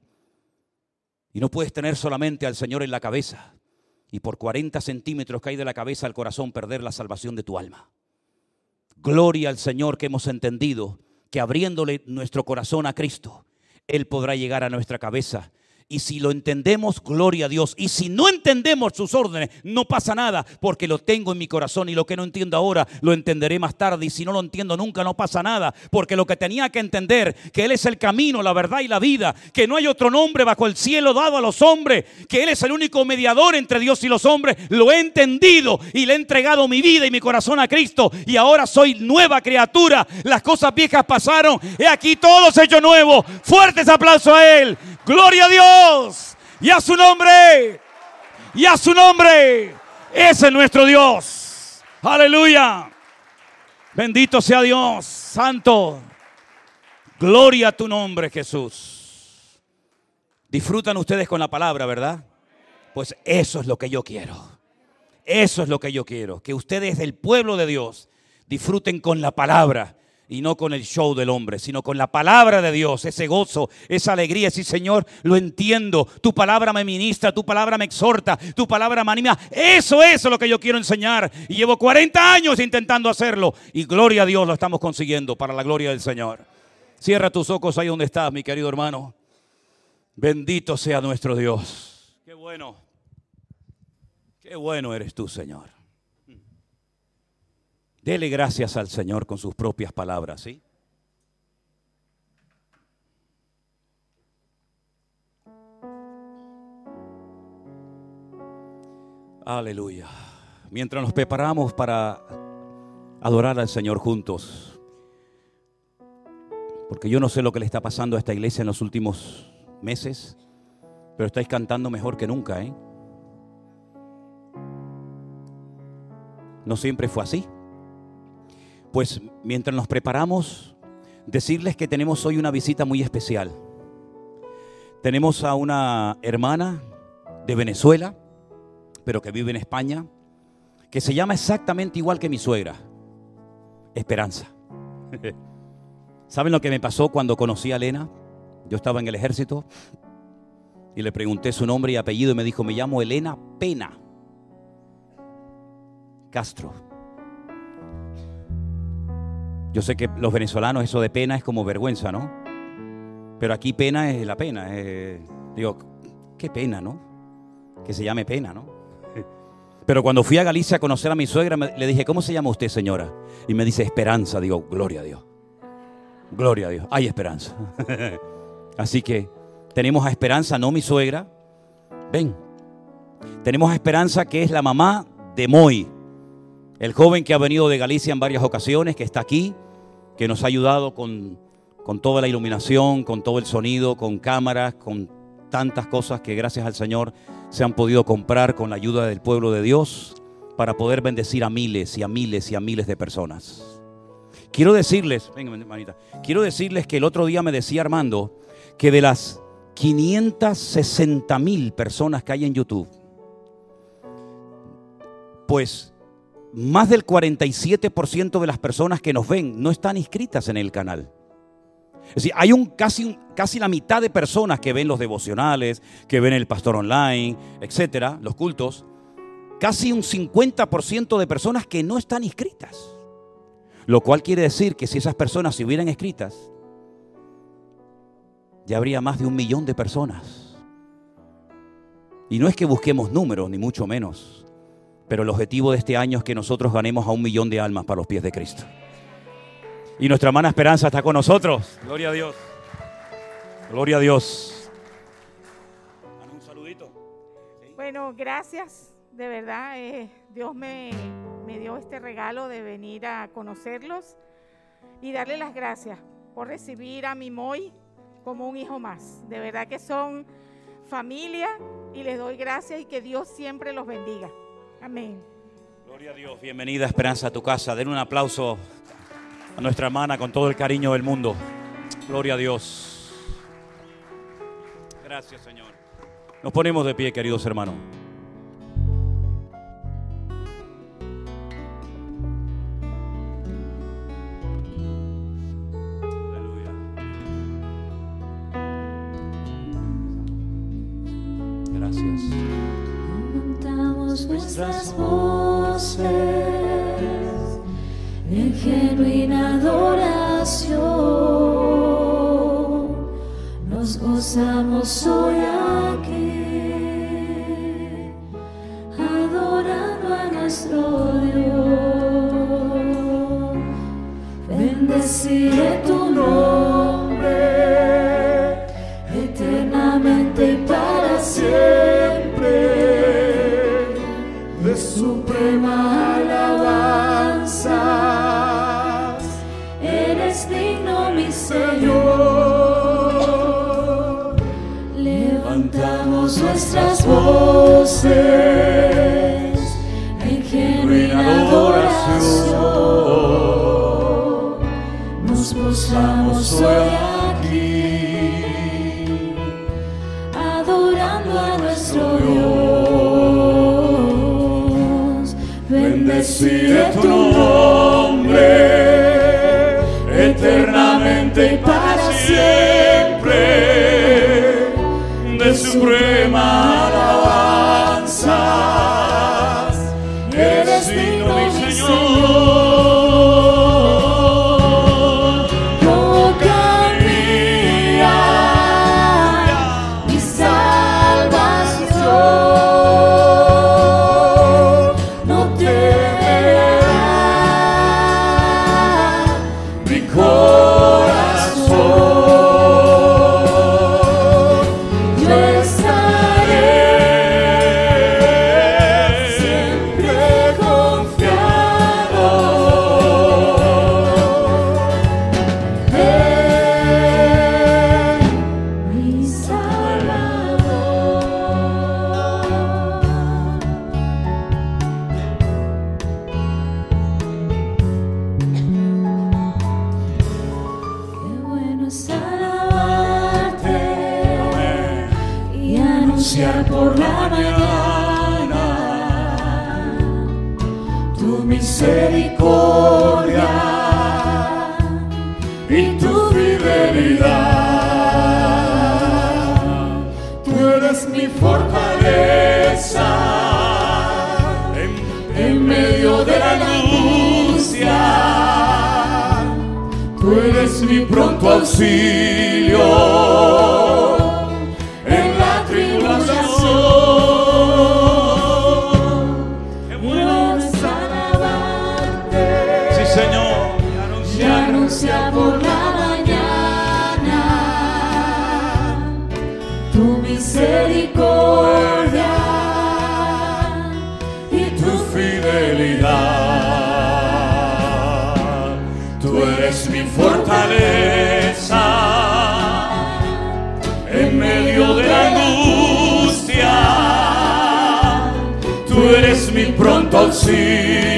Y no puedes tener solamente al Señor en la cabeza y por 40 centímetros que hay de la cabeza al corazón perder la salvación de tu alma. Gloria al Señor que hemos entendido que abriéndole nuestro corazón a Cristo, Él podrá llegar a nuestra cabeza y si lo entendemos, gloria a Dios. Y si no entendemos sus órdenes, no pasa nada, porque lo tengo en mi corazón y lo que no entiendo ahora lo entenderé más tarde. Y si no lo entiendo nunca, no pasa nada, porque lo que tenía que entender, que Él es el camino, la verdad y la vida, que no hay otro nombre bajo el cielo dado a los hombres, que Él es el único mediador entre Dios y los hombres, lo he entendido y le he entregado mi vida y mi corazón a Cristo. Y ahora soy nueva criatura. Las cosas viejas pasaron. He aquí todo hecho nuevo. Fuertes aplausos a Él. Gloria a Dios. Y a su nombre. Y a su nombre. Ese es nuestro Dios. Aleluya. Bendito sea Dios. Santo. Gloria a tu nombre, Jesús. Disfrutan ustedes con la palabra, ¿verdad? Pues eso es lo que yo quiero. Eso es lo que yo quiero. Que ustedes del pueblo de Dios disfruten con la palabra y no con el show del hombre, sino con la palabra de Dios, ese gozo, esa alegría. Sí, Señor, lo entiendo. Tu palabra me ministra, tu palabra me exhorta, tu palabra me anima. Eso es lo que yo quiero enseñar. Y llevo 40 años intentando hacerlo. Y gloria a Dios lo estamos consiguiendo para la gloria del Señor. Cierra tus ojos ahí donde estás, mi querido hermano. Bendito sea nuestro Dios. Qué bueno. Qué bueno eres tú, Señor. Dele gracias al Señor con sus propias palabras, ¿sí? Aleluya. Mientras nos preparamos para adorar al Señor juntos, porque yo no sé lo que le está pasando a esta iglesia en los últimos meses, pero estáis cantando mejor que nunca, ¿eh? No siempre fue así. Pues mientras nos preparamos, decirles que tenemos hoy una visita muy especial. Tenemos a una hermana de Venezuela, pero que vive en España, que se llama exactamente igual que mi suegra, Esperanza. ¿Saben lo que me pasó cuando conocí a Elena? Yo estaba en el ejército y le pregunté su nombre y apellido y me dijo, me llamo Elena Pena Castro. Yo sé que los venezolanos eso de pena es como vergüenza, ¿no? Pero aquí pena es la pena. digo, qué pena, ¿no? Que se llame pena, ¿no? Pero cuando fui a Galicia a conocer a mi suegra, me- le dije, ¿cómo se llama usted, señora? Y me dice, Esperanza. Digo, gloria a Dios. Gloria a Dios. Hay esperanza. Así que tenemos a Esperanza, no mi suegra. Ven. Tenemos a Esperanza, que es la mamá de Moy, el joven que ha venido de Galicia en varias ocasiones, que está aquí, que nos ha ayudado con, con toda la iluminación, con todo el sonido, con cámaras, con tantas cosas que gracias al Señor se han podido comprar con la ayuda del pueblo de Dios para poder bendecir a miles y a miles y a miles de personas. Quiero decirles, venga, hermanita, quiero decirles que el otro día me decía Armando que de las 560 mil personas que hay en YouTube, pues más del 47% de las personas que nos ven no están inscritas en el canal. Es decir, hay un casi, casi la mitad de personas que ven los devocionales, que ven el pastor online, etcétera, los cultos. Casi un 50% de personas que no están inscritas. Lo cual quiere decir que si esas personas se hubieran inscritas, ya habría más de un millón de personas. Y no es que busquemos números, ni mucho menos. Pero el objetivo de este año es que nosotros ganemos a un millón de almas para los pies de Cristo. Y nuestra hermana Esperanza está con nosotros. Gloria a Dios. Gloria a Dios. Un saludito. Bueno, gracias, de verdad. eh, Dios me, me dio este regalo de venir a conocerlos y darle las gracias por recibir a mi Moy como un hijo más. De verdad que son familia y les doy gracias y que Dios siempre los bendiga. Amén. Gloria a Dios. Bienvenida Esperanza a tu casa. Den un aplauso a nuestra hermana con todo el cariño del mundo. Gloria a Dios. Gracias, Señor. Nos ponemos de pie, queridos hermanos. Nuestras voces en genuina adoración. Nos gozamos hoy aquí, adorando a nuestro Dios. Bendeciré tu nombre Levantamos nuestras voces en genuina adoración. Nos gozamos hoy Señor y anuncia por la mañana tu misericordia y tu fidelidad. Tú eres mi fortaleza en medio de la angustia. Tú eres mi pronto auxilio.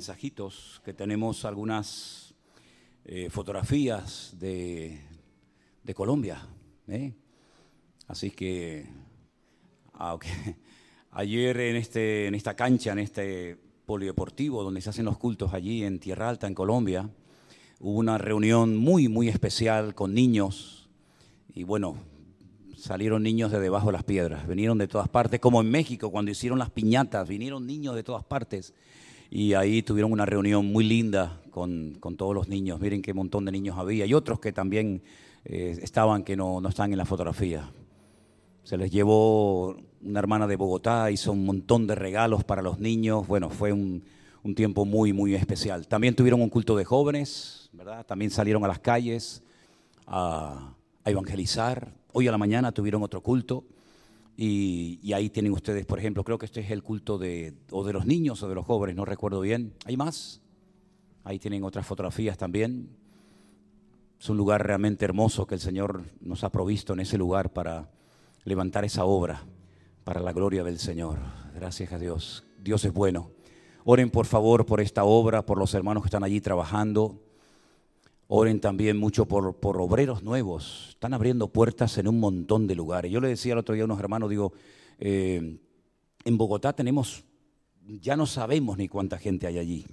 Mensajitos que tenemos algunas eh, fotografías de, de Colombia. ¿eh? Así que ayer en, este, en esta cancha, en este polideportivo donde se hacen los cultos allí en Tierra Alta, en Colombia, hubo una reunión muy, muy especial con niños. Y bueno, salieron niños de debajo de las piedras, vinieron de todas partes, como en México cuando hicieron las piñatas, vinieron niños de todas partes. Y ahí tuvieron una reunión muy linda con, con todos los niños. Miren qué montón de niños había. Y otros que también eh, estaban, que no, no están en la fotografía. Se les llevó una hermana de Bogotá, hizo un montón de regalos para los niños. Bueno, fue un, un tiempo muy, muy especial. También tuvieron un culto de jóvenes, ¿verdad? También salieron a las calles a, a evangelizar. Hoy a la mañana tuvieron otro culto. Y, y ahí tienen ustedes, por ejemplo, creo que este es el culto de, o de los niños o de los jóvenes, no recuerdo bien. ¿Hay más? Ahí tienen otras fotografías también. Es un lugar realmente hermoso que el Señor nos ha provisto en ese lugar para levantar esa obra para la gloria del Señor. Gracias a Dios. Dios es bueno. Oren por favor por esta obra, por los hermanos que están allí trabajando. Oren también mucho por, por obreros nuevos. Están abriendo puertas en un montón de lugares. Yo le decía el otro día a unos hermanos, digo, eh, en Bogotá tenemos, ya no sabemos ni cuánta gente hay allí.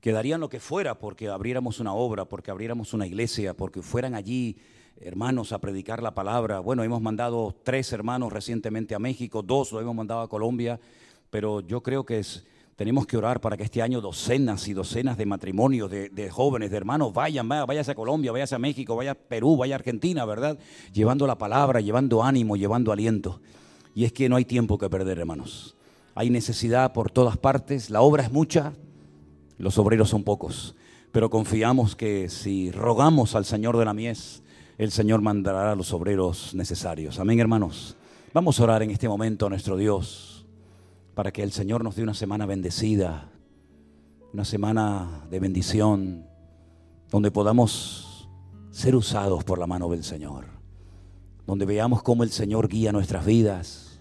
Quedarían lo que fuera porque abriéramos una obra, porque abriéramos una iglesia, porque fueran allí hermanos a predicar la palabra. Bueno, hemos mandado tres hermanos recientemente a México, dos lo hemos mandado a Colombia, pero yo creo que es, tenemos que orar para que este año docenas y docenas de matrimonios, de, jóvenes, de hermanos, vayan, vaya, váyase a Colombia, váyase a México, vaya a Perú, vaya a Argentina, ¿verdad? Llevando la palabra, llevando ánimo, llevando aliento. Y es que no hay tiempo que perder, hermanos. Hay necesidad por todas partes, la obra es mucha, los obreros son pocos, pero confiamos que si rogamos al Señor de la mies, el Señor mandará a los obreros necesarios. Amén, hermanos. Vamos a orar en este momento a nuestro Dios para que el Señor nos dé una semana bendecida, una semana de bendición, donde podamos ser usados por la mano del Señor, donde veamos cómo el Señor guía nuestras vidas.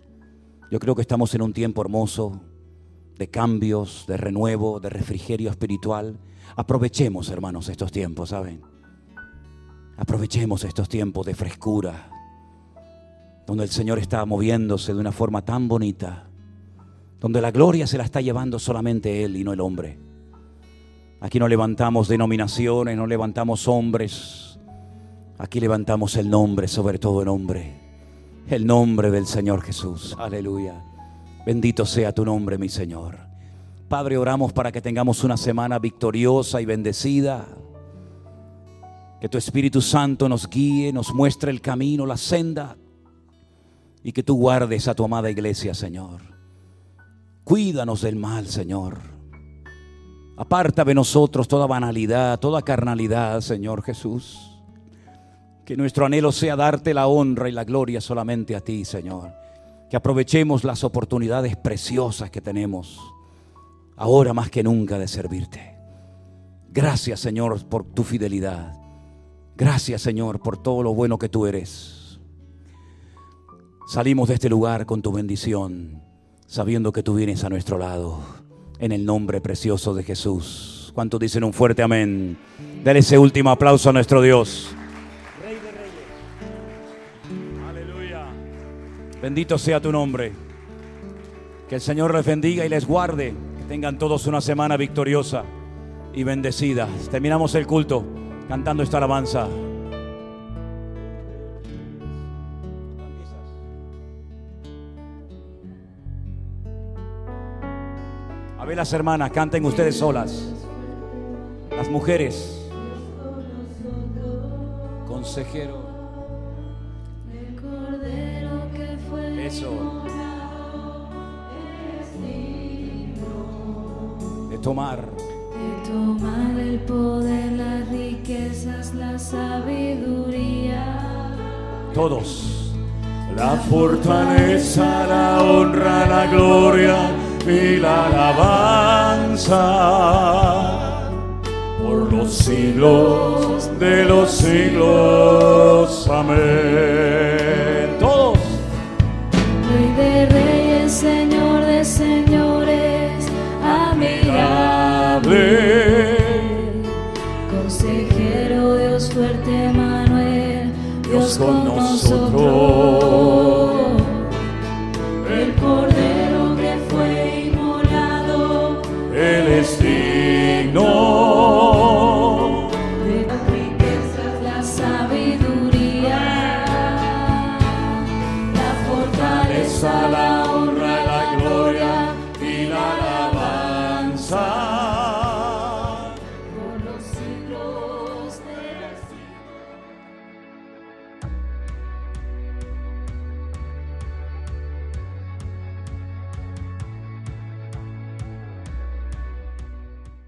Yo creo que estamos en un tiempo hermoso de cambios, de renuevo, de refrigerio espiritual. Aprovechemos, hermanos, estos tiempos, ¿saben? Aprovechemos estos tiempos de frescura, donde el Señor está moviéndose de una forma tan bonita, donde la gloria se la está llevando solamente Él y no el hombre. Aquí no levantamos denominaciones, no levantamos hombres, aquí levantamos el nombre, sobre todo el nombre, el nombre del Señor Jesús. Aleluya. Bendito sea tu nombre, mi Señor. Padre, oramos para que tengamos una semana victoriosa y bendecida. Que tu Espíritu Santo nos guíe, nos muestre el camino, la senda. Y que tú guardes a tu amada iglesia, Señor. Cuídanos del mal, Señor. Aparta de nosotros toda banalidad, toda carnalidad, Señor Jesús. Que nuestro anhelo sea darte la honra y la gloria solamente a ti, Señor. Que aprovechemos las oportunidades preciosas que tenemos, ahora más que nunca, de servirte. Gracias, Señor, por tu fidelidad. Gracias, Señor, por todo lo bueno que tú eres. Salimos de este lugar con tu bendición, sabiendo que tú vienes a nuestro lado, en el nombre precioso de Jesús. ¿Cuántos dicen un fuerte amén? Dale ese último aplauso a nuestro Dios. Aleluya. Bendito sea tu nombre. Que el Señor les bendiga y les guarde. Que tengan todos una semana victoriosa y bendecida. Terminamos el culto cantando esta alabanza. A ver las hermanas, canten ustedes solas. Las mujeres. Consejero. Eso. De tomar. de tomar el poder, las riquezas, la sabiduría. Todos. La fortaleza, la honra, la gloria y la alabanza por los siglos de los siglos. Amén. Todos. Rey de reyes, Señor de señores, admirable. Consejero, Dios fuerte, Manuel, Dios con nosotros.